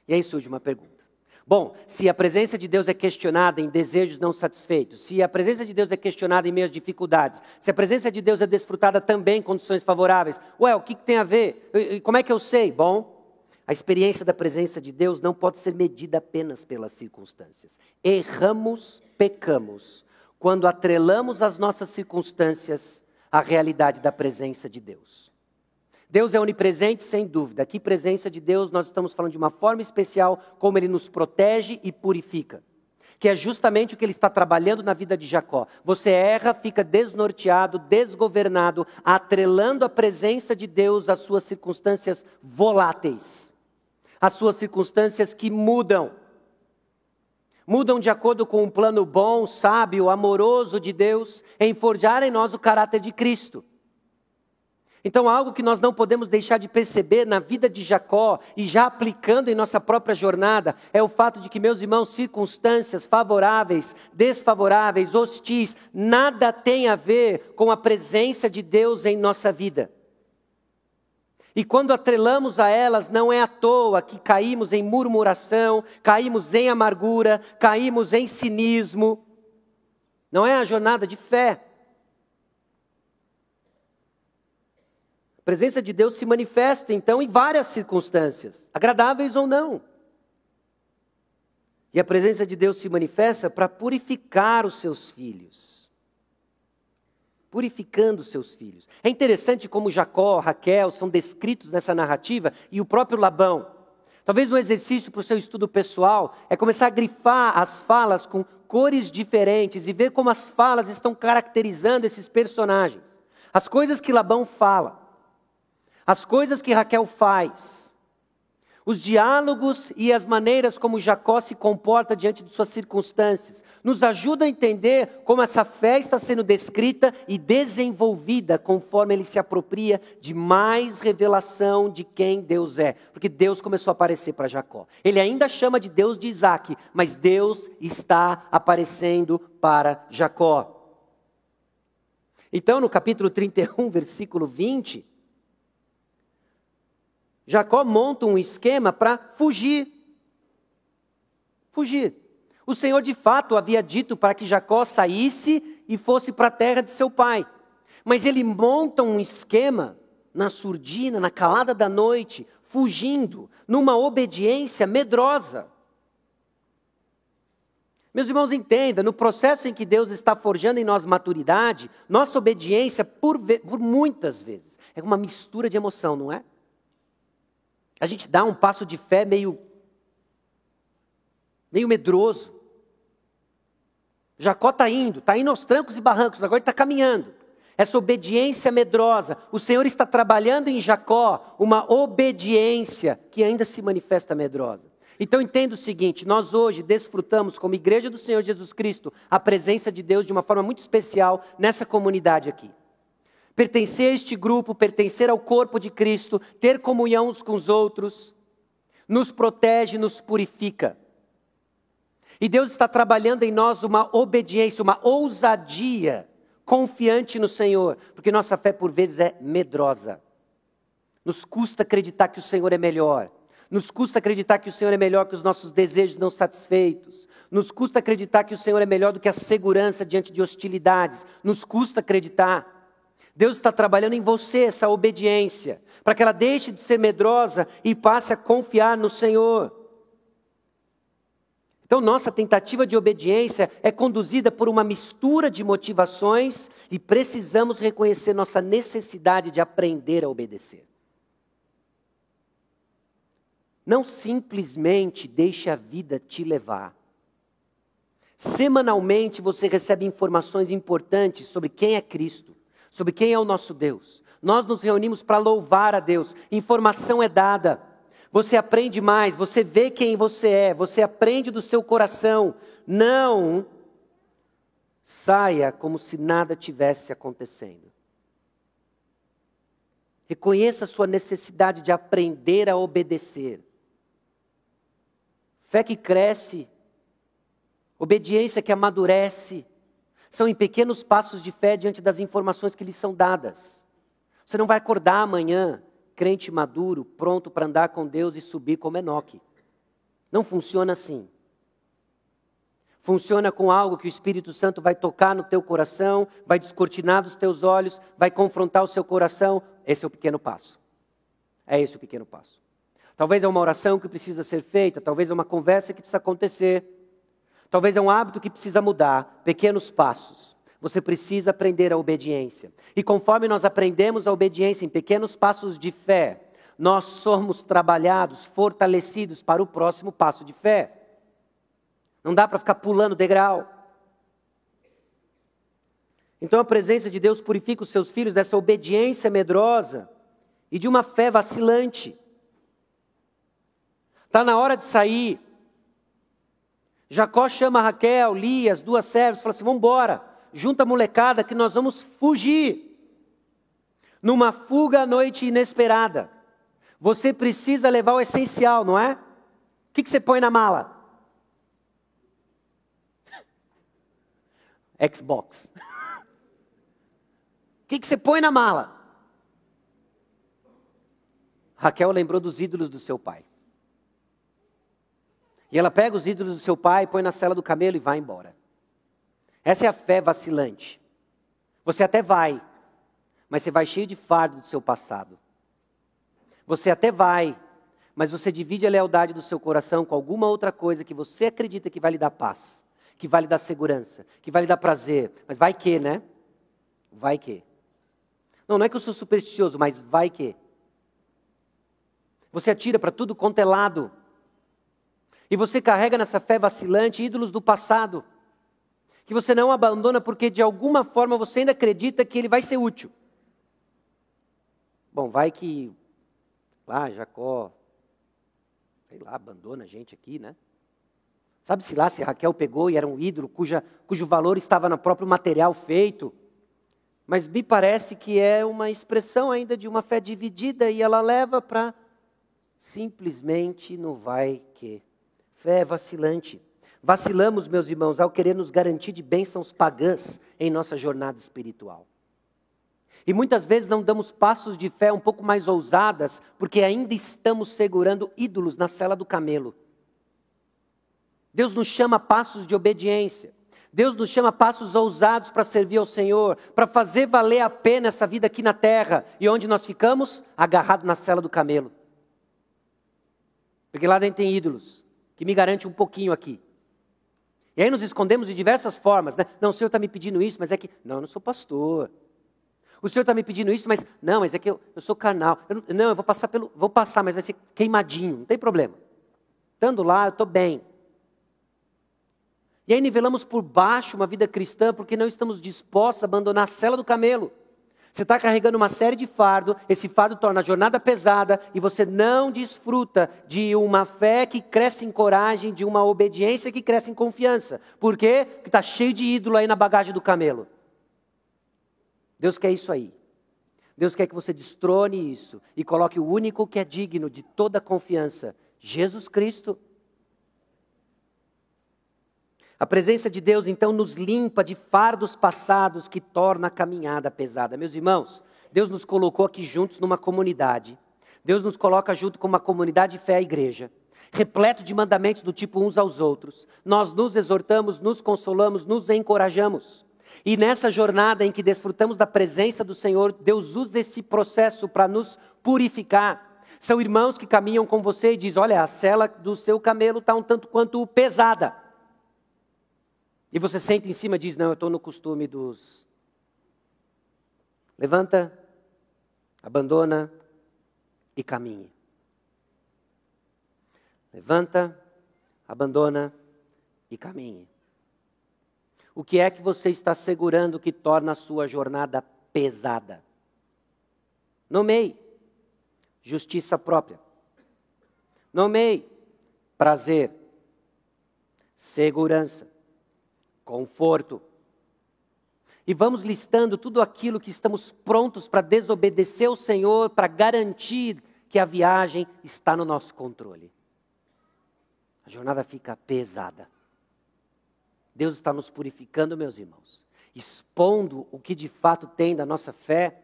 E aí surge uma pergunta. Bom, se a presença de Deus é questionada em desejos não satisfeitos, se a presença de Deus é questionada em meias dificuldades, se a presença de Deus é desfrutada também em condições favoráveis, ué, o que, que tem a ver? Como é que eu sei? Bom, a experiência da presença de Deus não pode ser medida apenas pelas circunstâncias. Erramos, pecamos, quando atrelamos as nossas circunstâncias à realidade da presença de Deus. Deus é onipresente, sem dúvida. Aqui, presença de Deus, nós estamos falando de uma forma especial, como Ele nos protege e purifica. Que é justamente o que Ele está trabalhando na vida de Jacó. Você erra, fica desnorteado, desgovernado, atrelando a presença de Deus às suas circunstâncias voláteis, às suas circunstâncias que mudam. Mudam de acordo com um plano bom, sábio, amoroso de Deus, em forjar em nós o caráter de Cristo. Então, algo que nós não podemos deixar de perceber na vida de Jacó e já aplicando em nossa própria jornada é o fato de que, meus irmãos, circunstâncias favoráveis, desfavoráveis, hostis, nada tem a ver com a presença de Deus em nossa vida. E quando atrelamos a elas, não é à toa que caímos em murmuração, caímos em amargura, caímos em cinismo. Não é a jornada de fé. A presença de Deus se manifesta, então, em várias circunstâncias, agradáveis ou não. E a presença de Deus se manifesta para purificar os seus filhos. Purificando os seus filhos. É interessante como Jacó, Raquel são descritos nessa narrativa e o próprio Labão. Talvez um exercício para o seu estudo pessoal é começar a grifar as falas com cores diferentes e ver como as falas estão caracterizando esses personagens. As coisas que Labão fala as coisas que Raquel faz, os diálogos e as maneiras como Jacó se comporta diante de suas circunstâncias, nos ajuda a entender como essa fé está sendo descrita e desenvolvida conforme ele se apropria de mais revelação de quem Deus é. Porque Deus começou a aparecer para Jacó. Ele ainda chama de Deus de Isaac, mas Deus está aparecendo para Jacó. Então, no capítulo 31, versículo 20, Jacó monta um esquema para fugir. Fugir. O Senhor de fato havia dito para que Jacó saísse e fosse para a terra de seu pai. Mas ele monta um esquema na surdina, na calada da noite, fugindo, numa obediência medrosa. Meus irmãos, entenda, no processo em que Deus está forjando em nós maturidade, nossa obediência, por, por muitas vezes, é uma mistura de emoção, não é? A gente dá um passo de fé meio meio medroso. Jacó está indo, está indo aos trancos e barrancos, agora está caminhando. Essa obediência medrosa. O Senhor está trabalhando em Jacó uma obediência que ainda se manifesta medrosa. Então entenda o seguinte: nós hoje desfrutamos, como igreja do Senhor Jesus Cristo, a presença de Deus de uma forma muito especial nessa comunidade aqui. Pertencer a este grupo, pertencer ao corpo de Cristo, ter comunhão uns com os outros, nos protege, nos purifica. E Deus está trabalhando em nós uma obediência, uma ousadia confiante no Senhor, porque nossa fé por vezes é medrosa. Nos custa acreditar que o Senhor é melhor. Nos custa acreditar que o Senhor é melhor que os nossos desejos não satisfeitos. Nos custa acreditar que o Senhor é melhor do que a segurança diante de hostilidades. Nos custa acreditar. Deus está trabalhando em você essa obediência, para que ela deixe de ser medrosa e passe a confiar no Senhor. Então, nossa tentativa de obediência é conduzida por uma mistura de motivações e precisamos reconhecer nossa necessidade de aprender a obedecer. Não simplesmente deixe a vida te levar. Semanalmente você recebe informações importantes sobre quem é Cristo, sobre quem é o nosso Deus. Nós nos reunimos para louvar a Deus. Informação é dada. Você aprende mais, você vê quem você é, você aprende do seu coração. Não saia como se nada tivesse acontecendo. Reconheça a sua necessidade de aprender a obedecer. Fé que cresce, obediência que amadurece, são em pequenos passos de fé diante das informações que lhes são dadas. Você não vai acordar amanhã crente maduro, pronto para andar com Deus e subir como Enoque. Não funciona assim. Funciona com algo que o Espírito Santo vai tocar no teu coração, vai descortinar dos teus olhos, vai confrontar o seu coração. Esse é o pequeno passo. É esse o pequeno passo. Talvez é uma oração que precisa ser feita, talvez é uma conversa que precisa acontecer, talvez é um hábito que precisa mudar. Pequenos passos. Você precisa aprender a obediência. E conforme nós aprendemos a obediência em pequenos passos de fé, nós somos trabalhados, fortalecidos para o próximo passo de fé. Não dá para ficar pulando degrau. Então a presença de Deus purifica os seus filhos dessa obediência medrosa e de uma fé vacilante. Está na hora de sair. Jacó chama Raquel, Lia, as duas servas, fala assim: vamos embora junta a molecada que nós vamos fugir. Numa fuga à noite inesperada. Você precisa levar o essencial, não é? O que, que você põe na mala? Xbox. O que, que você põe na mala? Raquel lembrou dos ídolos do seu pai. E ela pega os ídolos do seu pai, põe na cela do camelo e vai embora. Essa é a fé vacilante. Você até vai, mas você vai cheio de fardo do seu passado. Você até vai, mas você divide a lealdade do seu coração com alguma outra coisa que você acredita que vai lhe dar paz, que vai lhe dar segurança, que vai lhe dar prazer. Mas vai que, né? Vai que. Não, não é que eu sou supersticioso, mas vai que. Você atira para tudo quanto é lado. E você carrega nessa fé vacilante ídolos do passado que você não abandona porque de alguma forma você ainda acredita que ele vai ser útil. Bom, vai que lá Jacó, sei lá, abandona a gente aqui, né? Sabe-se lá se Raquel pegou e era um ídolo cuja, cujo valor estava no próprio material feito. Mas me parece que é uma expressão ainda de uma fé dividida e ela leva para simplesmente no vai que. Fé vacilante. Vacilamos, meus irmãos, ao querer nos garantir de bênçãos pagãs em nossa jornada espiritual. E muitas vezes não damos passos de fé um pouco mais ousadas, porque ainda estamos segurando ídolos na cela do camelo. Deus nos chama passos de obediência. Deus nos chama passos ousados para servir ao Senhor, para fazer valer a pena essa vida aqui na terra. E onde nós ficamos? Agarrado na cela do camelo. Porque lá dentro tem ídolos, que me garante um pouquinho aqui. E aí nos escondemos de diversas formas, né? Não, o senhor está me pedindo isso, mas é que. Não, eu não sou pastor. O senhor está me pedindo isso, mas. Não, mas é que eu, eu sou carnal. Eu não, não, eu vou passar pelo. Vou passar, mas vai ser queimadinho, não tem problema. Estando lá, eu estou bem. E aí nivelamos por baixo uma vida cristã porque não estamos dispostos a abandonar a cela do camelo. Você está carregando uma série de fardo, esse fardo torna a jornada pesada e você não desfruta de uma fé que cresce em coragem, de uma obediência que cresce em confiança. Por quê? Porque está cheio de ídolo aí na bagagem do camelo. Deus quer isso aí. Deus quer que você destrone isso e coloque o único que é digno de toda confiança: Jesus Cristo. A presença de Deus então nos limpa de fardos passados que torna a caminhada pesada. Meus irmãos, Deus nos colocou aqui juntos numa comunidade. Deus nos coloca junto com uma comunidade de fé à igreja, repleto de mandamentos do tipo uns aos outros. Nós nos exortamos, nos consolamos, nos encorajamos. E nessa jornada em que desfrutamos da presença do Senhor, Deus usa esse processo para nos purificar. São irmãos que caminham com você e diz: Olha, a cela do seu camelo está um tanto quanto pesada. E você senta em cima e diz: Não, eu estou no costume dos. Levanta, abandona e caminhe. Levanta, abandona e caminhe. O que é que você está segurando que torna a sua jornada pesada? Nomeie justiça própria. Nomeie prazer, segurança conforto. E vamos listando tudo aquilo que estamos prontos para desobedecer ao Senhor, para garantir que a viagem está no nosso controle. A jornada fica pesada. Deus está nos purificando, meus irmãos, expondo o que de fato tem da nossa fé.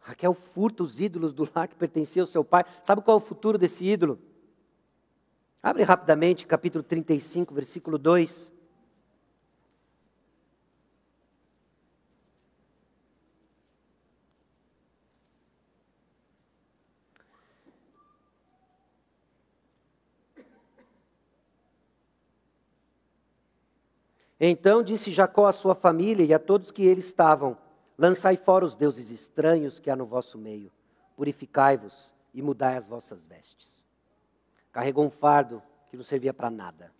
Raquel furta os ídolos do lar que pertencia ao seu pai. Sabe qual é o futuro desse ídolo? Abre rapidamente capítulo 35, versículo 2. Então disse Jacó à sua família e a todos que eles estavam: Lançai fora os deuses estranhos que há no vosso meio, purificai-vos e mudai as vossas vestes. Carregou um fardo que não servia para nada.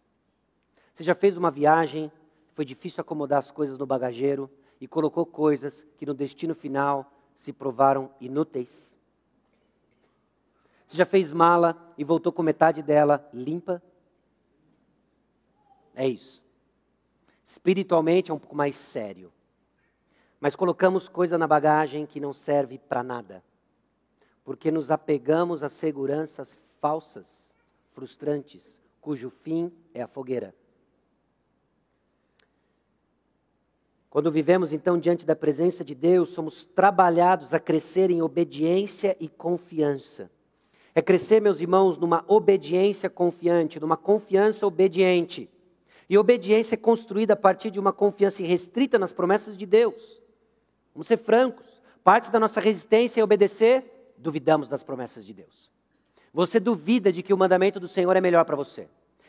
Você já fez uma viagem, foi difícil acomodar as coisas no bagageiro e colocou coisas que no destino final se provaram inúteis? Você já fez mala e voltou com metade dela limpa? É isso. Espiritualmente é um pouco mais sério. Mas colocamos coisa na bagagem que não serve para nada. Porque nos apegamos a seguranças falsas, frustrantes, cujo fim é a fogueira. Quando vivemos então diante da presença de Deus, somos trabalhados a crescer em obediência e confiança. É crescer, meus irmãos, numa obediência confiante, numa confiança obediente. E obediência é construída a partir de uma confiança irrestrita nas promessas de Deus. Vamos ser francos. Parte da nossa resistência é obedecer, duvidamos das promessas de Deus. Você duvida de que o mandamento do Senhor é melhor para você.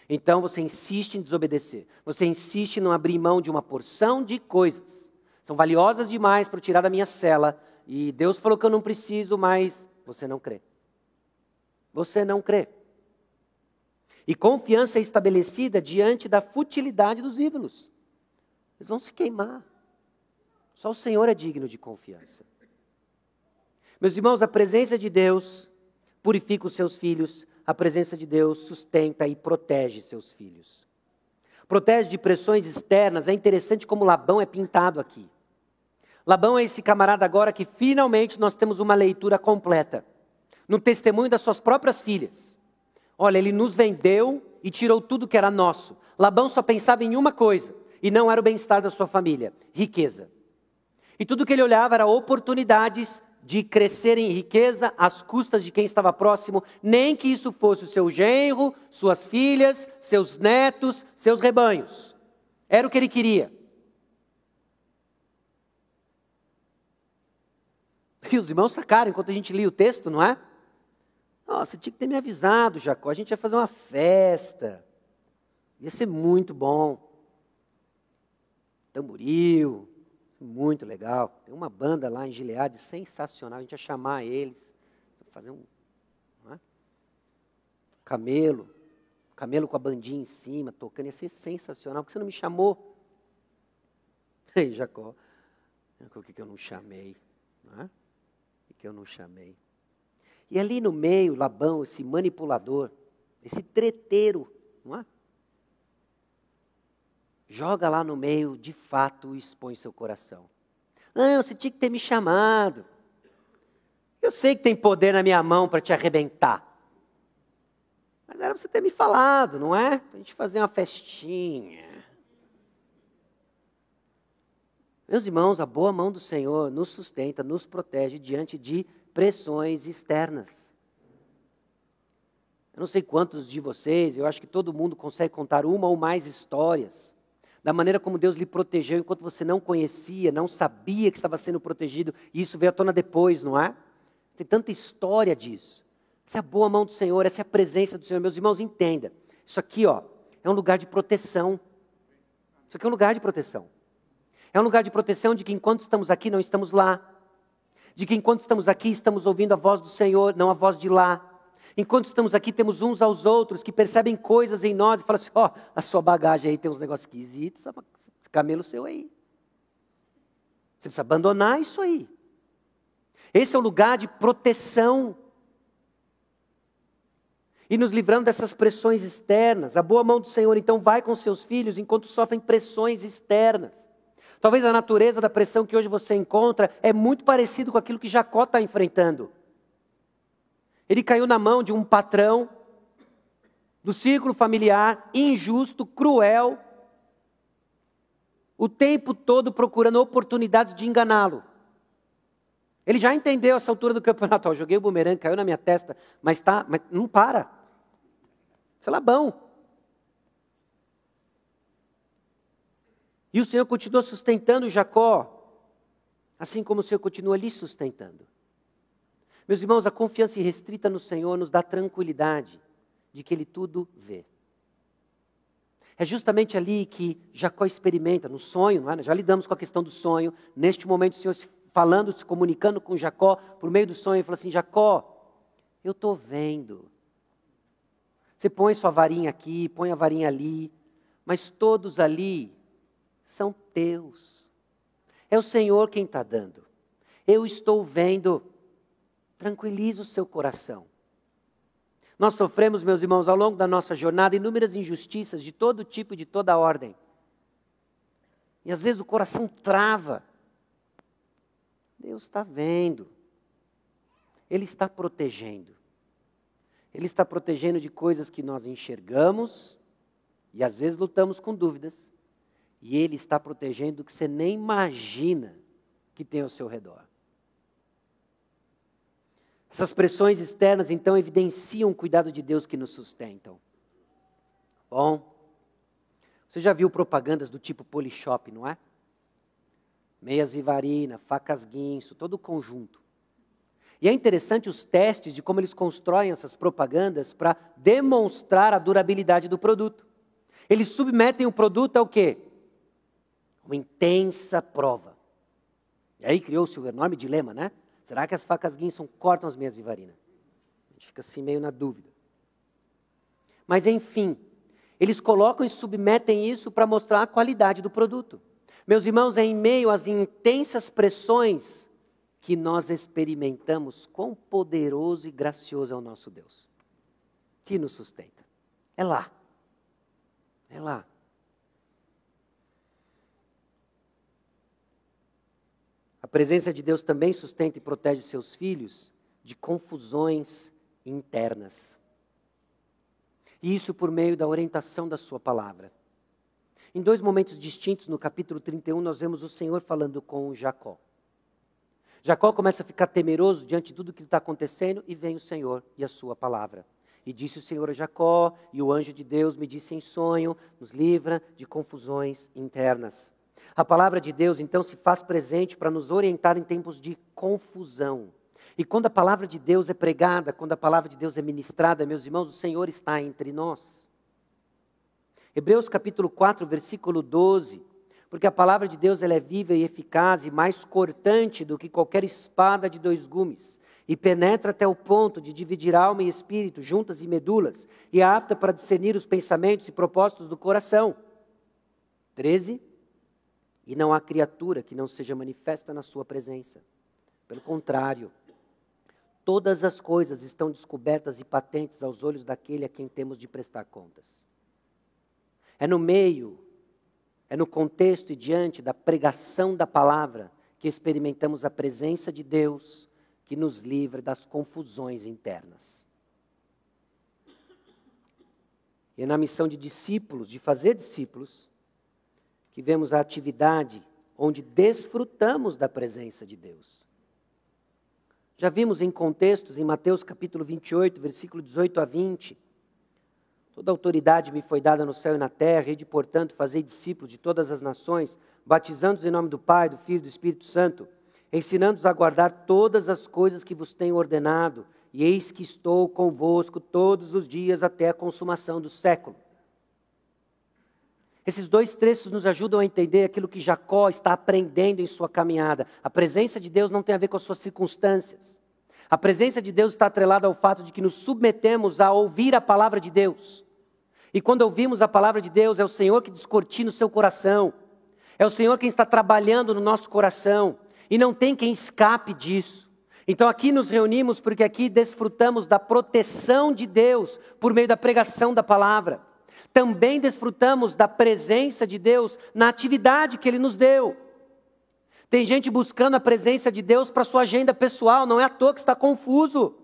Então você insiste em desobedecer. Você insiste em não abrir mão de uma porção de coisas. São valiosas demais para tirar da minha cela. E Deus falou que eu não preciso, mas você não crê. Você não crê. E confiança é estabelecida diante da futilidade dos ídolos. Eles vão se queimar. Só o Senhor é digno de confiança. Meus irmãos, a presença de Deus purifica os seus filhos, a presença de Deus sustenta e protege seus filhos. Protege de pressões externas, é interessante como Labão é pintado aqui. Labão é esse camarada agora que finalmente nós temos uma leitura completa, no testemunho das suas próprias filhas. Olha, ele nos vendeu e tirou tudo que era nosso. Labão só pensava em uma coisa, e não era o bem-estar da sua família: riqueza. E tudo que ele olhava era oportunidades de crescer em riqueza às custas de quem estava próximo, nem que isso fosse o seu genro, suas filhas, seus netos, seus rebanhos. Era o que ele queria. E os irmãos sacaram enquanto a gente lia o texto, não é? Nossa, tinha que ter me avisado, Jacó. A gente ia fazer uma festa. Ia ser muito bom. Tamboril, muito legal. Tem uma banda lá em Gileade sensacional. A gente ia chamar eles, fazer um é? camelo, camelo com a bandinha em cima, tocando, ia ser sensacional. Por que você não me chamou? Ei, Jacó, o que, que eu não chamei? Não é? O que eu não chamei? E ali no meio, Labão, esse manipulador, esse treteiro, não é? Joga lá no meio, de fato, expõe seu coração. Não, você tinha que ter me chamado. Eu sei que tem poder na minha mão para te arrebentar. Mas era para você ter me falado, não é? Para a gente fazer uma festinha. Meus irmãos, a boa mão do Senhor nos sustenta, nos protege diante de pressões externas. Eu não sei quantos de vocês, eu acho que todo mundo consegue contar uma ou mais histórias da maneira como Deus lhe protegeu enquanto você não conhecia, não sabia que estava sendo protegido, e isso veio à tona depois, não é? Tem tanta história disso. Essa é a boa mão do Senhor, essa é a presença do Senhor. Meus irmãos, entenda. Isso aqui, ó, é um lugar de proteção. Isso aqui é um lugar de proteção. É um lugar de proteção de que enquanto estamos aqui, não estamos lá. De que enquanto estamos aqui, estamos ouvindo a voz do Senhor, não a voz de lá. Enquanto estamos aqui, temos uns aos outros que percebem coisas em nós e falam assim: ó, oh, a sua bagagem aí tem uns negócios esquisitos, esse camelo seu aí. Você precisa abandonar isso aí. Esse é o lugar de proteção e nos livrando dessas pressões externas. A boa mão do Senhor, então, vai com seus filhos enquanto sofrem pressões externas. Talvez a natureza da pressão que hoje você encontra é muito parecido com aquilo que Jacó está enfrentando. Ele caiu na mão de um patrão do círculo familiar, injusto, cruel, o tempo todo procurando oportunidades de enganá-lo. Ele já entendeu essa altura do campeonato. Ó, joguei o bumerangue, caiu na minha testa, mas, tá, mas não para. Isso é Labão. E o Senhor continua sustentando Jacó, assim como o Senhor continua lhe sustentando. Meus irmãos, a confiança irrestrita no Senhor nos dá tranquilidade de que Ele tudo vê. É justamente ali que Jacó experimenta, no sonho, é? já lidamos com a questão do sonho. Neste momento, o Senhor falando, se comunicando com Jacó, por meio do sonho, ele falou assim: Jacó, eu estou vendo você põe sua varinha aqui, põe a varinha ali, mas todos ali são teus. É o Senhor quem está dando. Eu estou vendo. Tranquiliza o seu coração. Nós sofremos, meus irmãos, ao longo da nossa jornada, inúmeras injustiças de todo tipo e de toda ordem. E às vezes o coração trava. Deus está vendo. Ele está protegendo. Ele está protegendo de coisas que nós enxergamos e às vezes lutamos com dúvidas. E Ele está protegendo o que você nem imagina que tem ao seu redor. Essas pressões externas, então, evidenciam o cuidado de Deus que nos sustentam. Bom, você já viu propagandas do tipo Polishop, não é? Meias Vivarina, facas guinso, todo o conjunto. E é interessante os testes de como eles constroem essas propagandas para demonstrar a durabilidade do produto. Eles submetem o produto ao quê? Uma intensa prova. E aí criou-se o enorme dilema, né? Será que as facas Guinson cortam as minhas vivarinas? A gente fica assim meio na dúvida. Mas enfim, eles colocam e submetem isso para mostrar a qualidade do produto. Meus irmãos, é em meio às intensas pressões que nós experimentamos quão poderoso e gracioso é o nosso Deus, que nos sustenta. É lá. É lá. A presença de Deus também sustenta e protege seus filhos de confusões internas. E isso por meio da orientação da Sua palavra. Em dois momentos distintos, no capítulo 31, nós vemos o Senhor falando com Jacó. Jacó começa a ficar temeroso diante de tudo que está acontecendo e vem o Senhor e a sua palavra. E disse o Senhor a Jacó, e o anjo de Deus me disse em sonho: nos livra de confusões internas. A palavra de Deus então se faz presente para nos orientar em tempos de confusão. E quando a palavra de Deus é pregada, quando a palavra de Deus é ministrada, meus irmãos, o Senhor está entre nós. Hebreus capítulo 4, versículo 12 Porque a palavra de Deus ela é viva e eficaz e mais cortante do que qualquer espada de dois gumes, e penetra até o ponto de dividir alma e espírito, juntas e medulas, e é apta para discernir os pensamentos e propósitos do coração. 13. E não há criatura que não seja manifesta na sua presença. Pelo contrário, todas as coisas estão descobertas e patentes aos olhos daquele a quem temos de prestar contas. É no meio, é no contexto e diante da pregação da palavra que experimentamos a presença de Deus que nos livra das confusões internas. E é na missão de discípulos, de fazer discípulos, que vemos a atividade onde desfrutamos da presença de Deus. Já vimos em contextos, em Mateus capítulo 28, versículo 18 a 20. Toda autoridade me foi dada no céu e na terra, e de, portanto, fazer discípulos de todas as nações, batizando-os em nome do Pai, do Filho e do Espírito Santo, ensinando-os a guardar todas as coisas que vos tenho ordenado, e eis que estou convosco todos os dias até a consumação do século. Esses dois trechos nos ajudam a entender aquilo que Jacó está aprendendo em sua caminhada. A presença de Deus não tem a ver com as suas circunstâncias. A presença de Deus está atrelada ao fato de que nos submetemos a ouvir a palavra de Deus. E quando ouvimos a palavra de Deus, é o Senhor que descortina o seu coração. É o Senhor quem está trabalhando no nosso coração. E não tem quem escape disso. Então aqui nos reunimos porque aqui desfrutamos da proteção de Deus por meio da pregação da palavra também desfrutamos da presença de Deus na atividade que Ele nos deu. Tem gente buscando a presença de Deus para sua agenda pessoal, não é à toa que está confuso.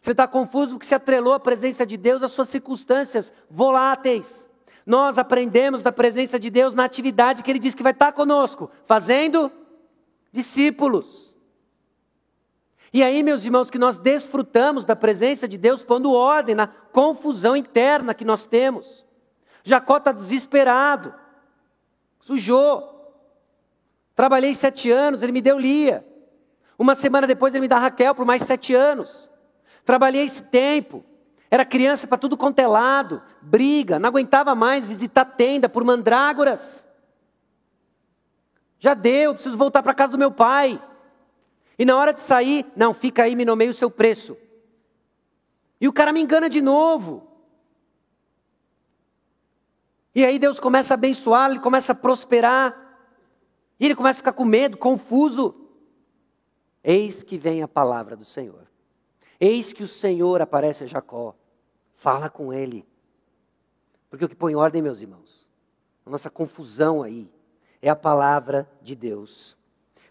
Você está confuso porque se atrelou a presença de Deus às suas circunstâncias voláteis. Nós aprendemos da presença de Deus na atividade que Ele diz que vai estar conosco, fazendo discípulos. E aí, meus irmãos, que nós desfrutamos da presença de Deus pondo ordem na confusão interna que nós temos. Jacó está desesperado, sujou. Trabalhei sete anos, ele me deu Lia. Uma semana depois ele me dá Raquel por mais sete anos. Trabalhei esse tempo. Era criança para tudo quanto é briga, não aguentava mais visitar tenda por mandrágoras. Já deu, preciso voltar para casa do meu pai. E na hora de sair, não, fica aí, me nomeia o seu preço. E o cara me engana de novo. E aí Deus começa a abençoar, ele começa a prosperar. E ele começa a ficar com medo, confuso. Eis que vem a palavra do Senhor. Eis que o Senhor aparece a Jacó. Fala com ele. Porque o que põe ordem, meus irmãos, a nossa confusão aí, é a palavra de Deus.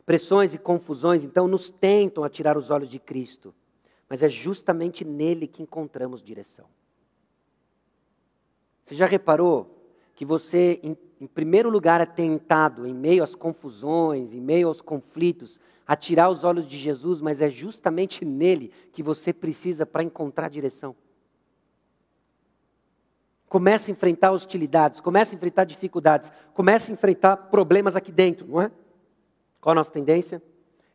Pressões e confusões, então, nos tentam a tirar os olhos de Cristo. Mas é justamente nele que encontramos direção. Você já reparou que você, em, em primeiro lugar, é tentado, em meio às confusões, em meio aos conflitos, a tirar os olhos de Jesus, mas é justamente nele que você precisa para encontrar direção. Começa a enfrentar hostilidades, começa a enfrentar dificuldades, começa a enfrentar problemas aqui dentro, não é? Qual a nossa tendência?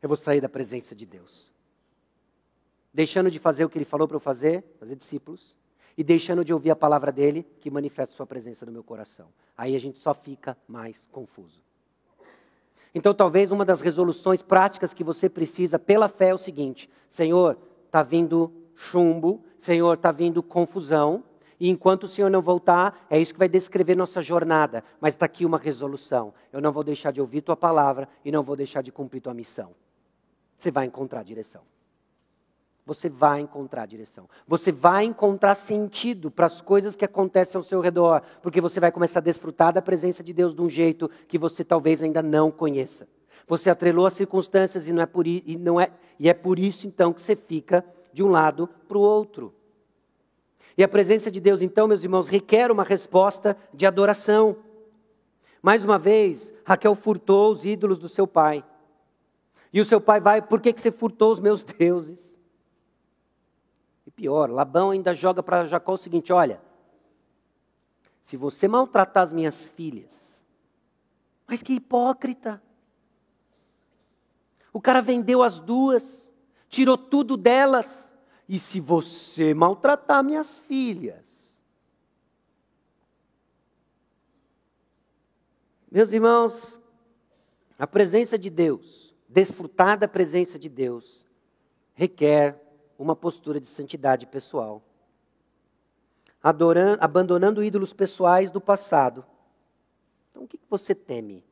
Eu vou sair da presença de Deus. Deixando de fazer o que ele falou para eu fazer, fazer discípulos, e deixando de ouvir a palavra dele, que manifesta sua presença no meu coração. Aí a gente só fica mais confuso. Então, talvez uma das resoluções práticas que você precisa pela fé é o seguinte: Senhor, está vindo chumbo, Senhor, está vindo confusão, e enquanto o Senhor não voltar, é isso que vai descrever nossa jornada. Mas está aqui uma resolução: eu não vou deixar de ouvir tua palavra e não vou deixar de cumprir tua missão. Você vai encontrar direção você vai encontrar direção. Você vai encontrar sentido para as coisas que acontecem ao seu redor, porque você vai começar a desfrutar da presença de Deus de um jeito que você talvez ainda não conheça. Você atrelou as circunstâncias e não é por, e não é, e é por isso então que você fica de um lado para o outro. E a presença de Deus, então, meus irmãos, requer uma resposta de adoração. Mais uma vez, Raquel furtou os ídolos do seu pai. E o seu pai vai, por que, que você furtou os meus deuses? Pior, Labão ainda joga para Jacó o seguinte: olha, se você maltratar as minhas filhas, mas que hipócrita. O cara vendeu as duas, tirou tudo delas, e se você maltratar minhas filhas, Meus irmãos, a presença de Deus, desfrutar da presença de Deus, requer uma postura de santidade pessoal. Abandonando ídolos pessoais do passado. Então, o que você teme?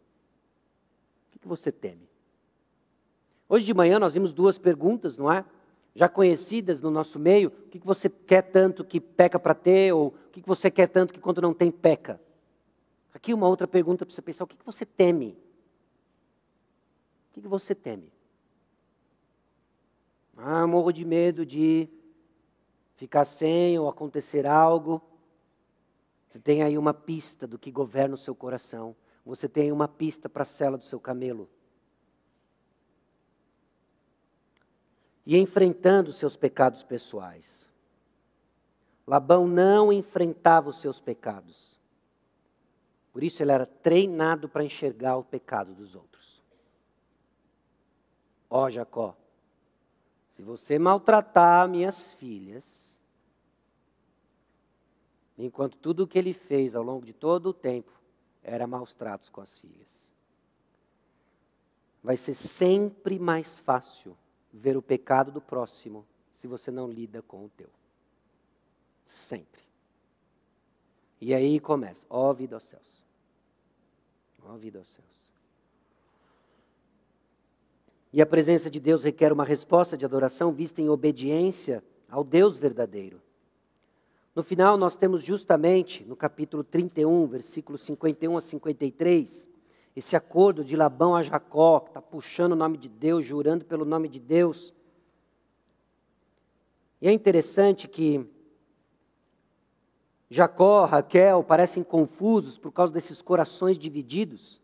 O que você teme? Hoje de manhã nós vimos duas perguntas, não é? Já conhecidas no nosso meio. O que você quer tanto que peca para ter? Ou o que você quer tanto que quando não tem, peca? Aqui uma outra pergunta para você pensar: o que você teme? O que você teme? Ah, morro de medo de ficar sem ou acontecer algo. Você tem aí uma pista do que governa o seu coração. Você tem uma pista para a cela do seu camelo. E enfrentando os seus pecados pessoais. Labão não enfrentava os seus pecados. Por isso ele era treinado para enxergar o pecado dos outros. Ó oh, Jacó, se você maltratar minhas filhas, enquanto tudo o que ele fez ao longo de todo o tempo era maus tratos com as filhas, vai ser sempre mais fácil ver o pecado do próximo se você não lida com o teu. Sempre. E aí começa, ó vida aos céus. Ó vida aos céus. E a presença de Deus requer uma resposta de adoração vista em obediência ao Deus verdadeiro. No final, nós temos justamente, no capítulo 31, versículos 51 a 53, esse acordo de Labão a Jacó, que está puxando o nome de Deus, jurando pelo nome de Deus. E é interessante que Jacó, Raquel parecem confusos por causa desses corações divididos.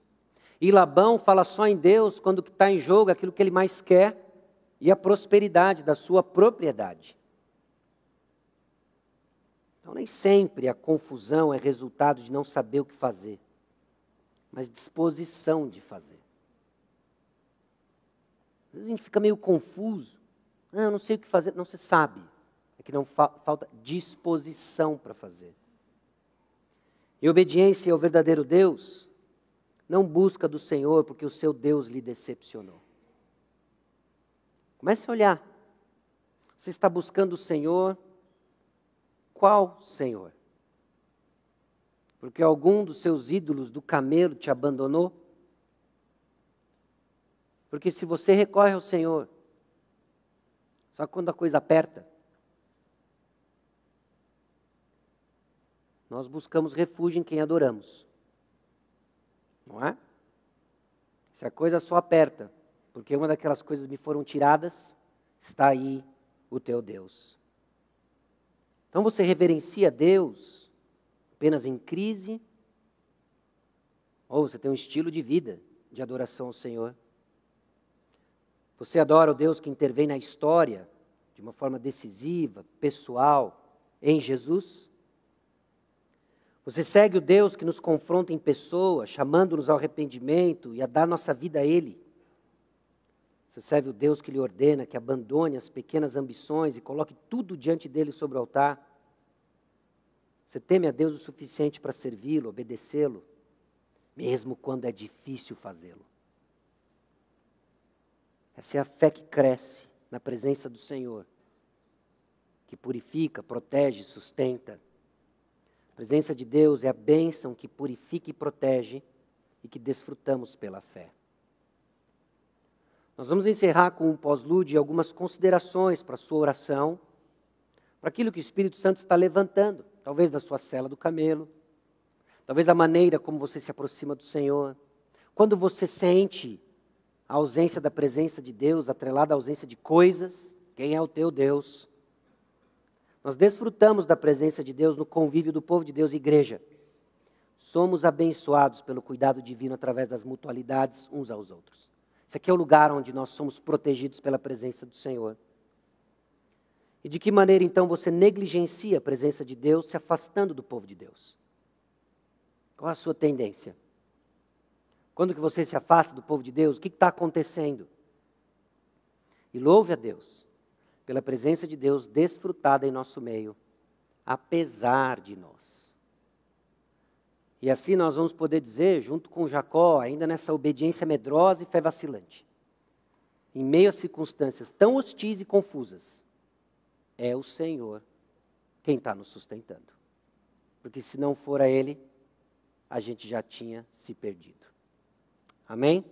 E Labão fala só em Deus quando está em jogo aquilo que ele mais quer e a prosperidade da sua propriedade. Então, nem sempre a confusão é resultado de não saber o que fazer, mas disposição de fazer. Às vezes a gente fica meio confuso. Ah, eu não sei o que fazer. Não, você sabe. É que não fa falta disposição para fazer. E obediência ao verdadeiro Deus não busca do Senhor porque o seu Deus lhe decepcionou. Comece a olhar. Você está buscando o Senhor? Qual Senhor? Porque algum dos seus ídolos do camelo te abandonou? Porque se você recorre ao Senhor, só quando a coisa aperta, nós buscamos refúgio em quem adoramos. Não é? Se a coisa só aperta, porque uma daquelas coisas me foram tiradas, está aí o teu Deus. Então você reverencia Deus apenas em crise, ou você tem um estilo de vida de adoração ao Senhor. Você adora o Deus que intervém na história de uma forma decisiva, pessoal, em Jesus? Você segue o Deus que nos confronta em pessoa, chamando-nos ao arrependimento e a dar nossa vida a Ele. Você serve o Deus que lhe ordena que abandone as pequenas ambições e coloque tudo diante dele sobre o altar. Você teme a Deus o suficiente para servi-lo, obedecê-lo, mesmo quando é difícil fazê-lo. Essa é a fé que cresce na presença do Senhor, que purifica, protege, sustenta presença de Deus é a bênção que purifica e protege e que desfrutamos pela fé. Nós vamos encerrar com um pós-lude algumas considerações para a sua oração, para aquilo que o Espírito Santo está levantando, talvez da sua cela do camelo, talvez a maneira como você se aproxima do Senhor. Quando você sente a ausência da presença de Deus, atrelada à ausência de coisas, quem é o teu Deus? Nós desfrutamos da presença de Deus no convívio do povo de Deus e igreja. Somos abençoados pelo cuidado divino através das mutualidades uns aos outros. Esse aqui é o lugar onde nós somos protegidos pela presença do Senhor. E de que maneira então você negligencia a presença de Deus se afastando do povo de Deus? Qual a sua tendência? Quando que você se afasta do povo de Deus, o que está acontecendo? E louve a Deus pela presença de Deus desfrutada em nosso meio, apesar de nós. E assim nós vamos poder dizer, junto com Jacó, ainda nessa obediência medrosa e fé vacilante, em meio a circunstâncias tão hostis e confusas, é o Senhor quem está nos sustentando. Porque se não for a Ele, a gente já tinha se perdido. Amém?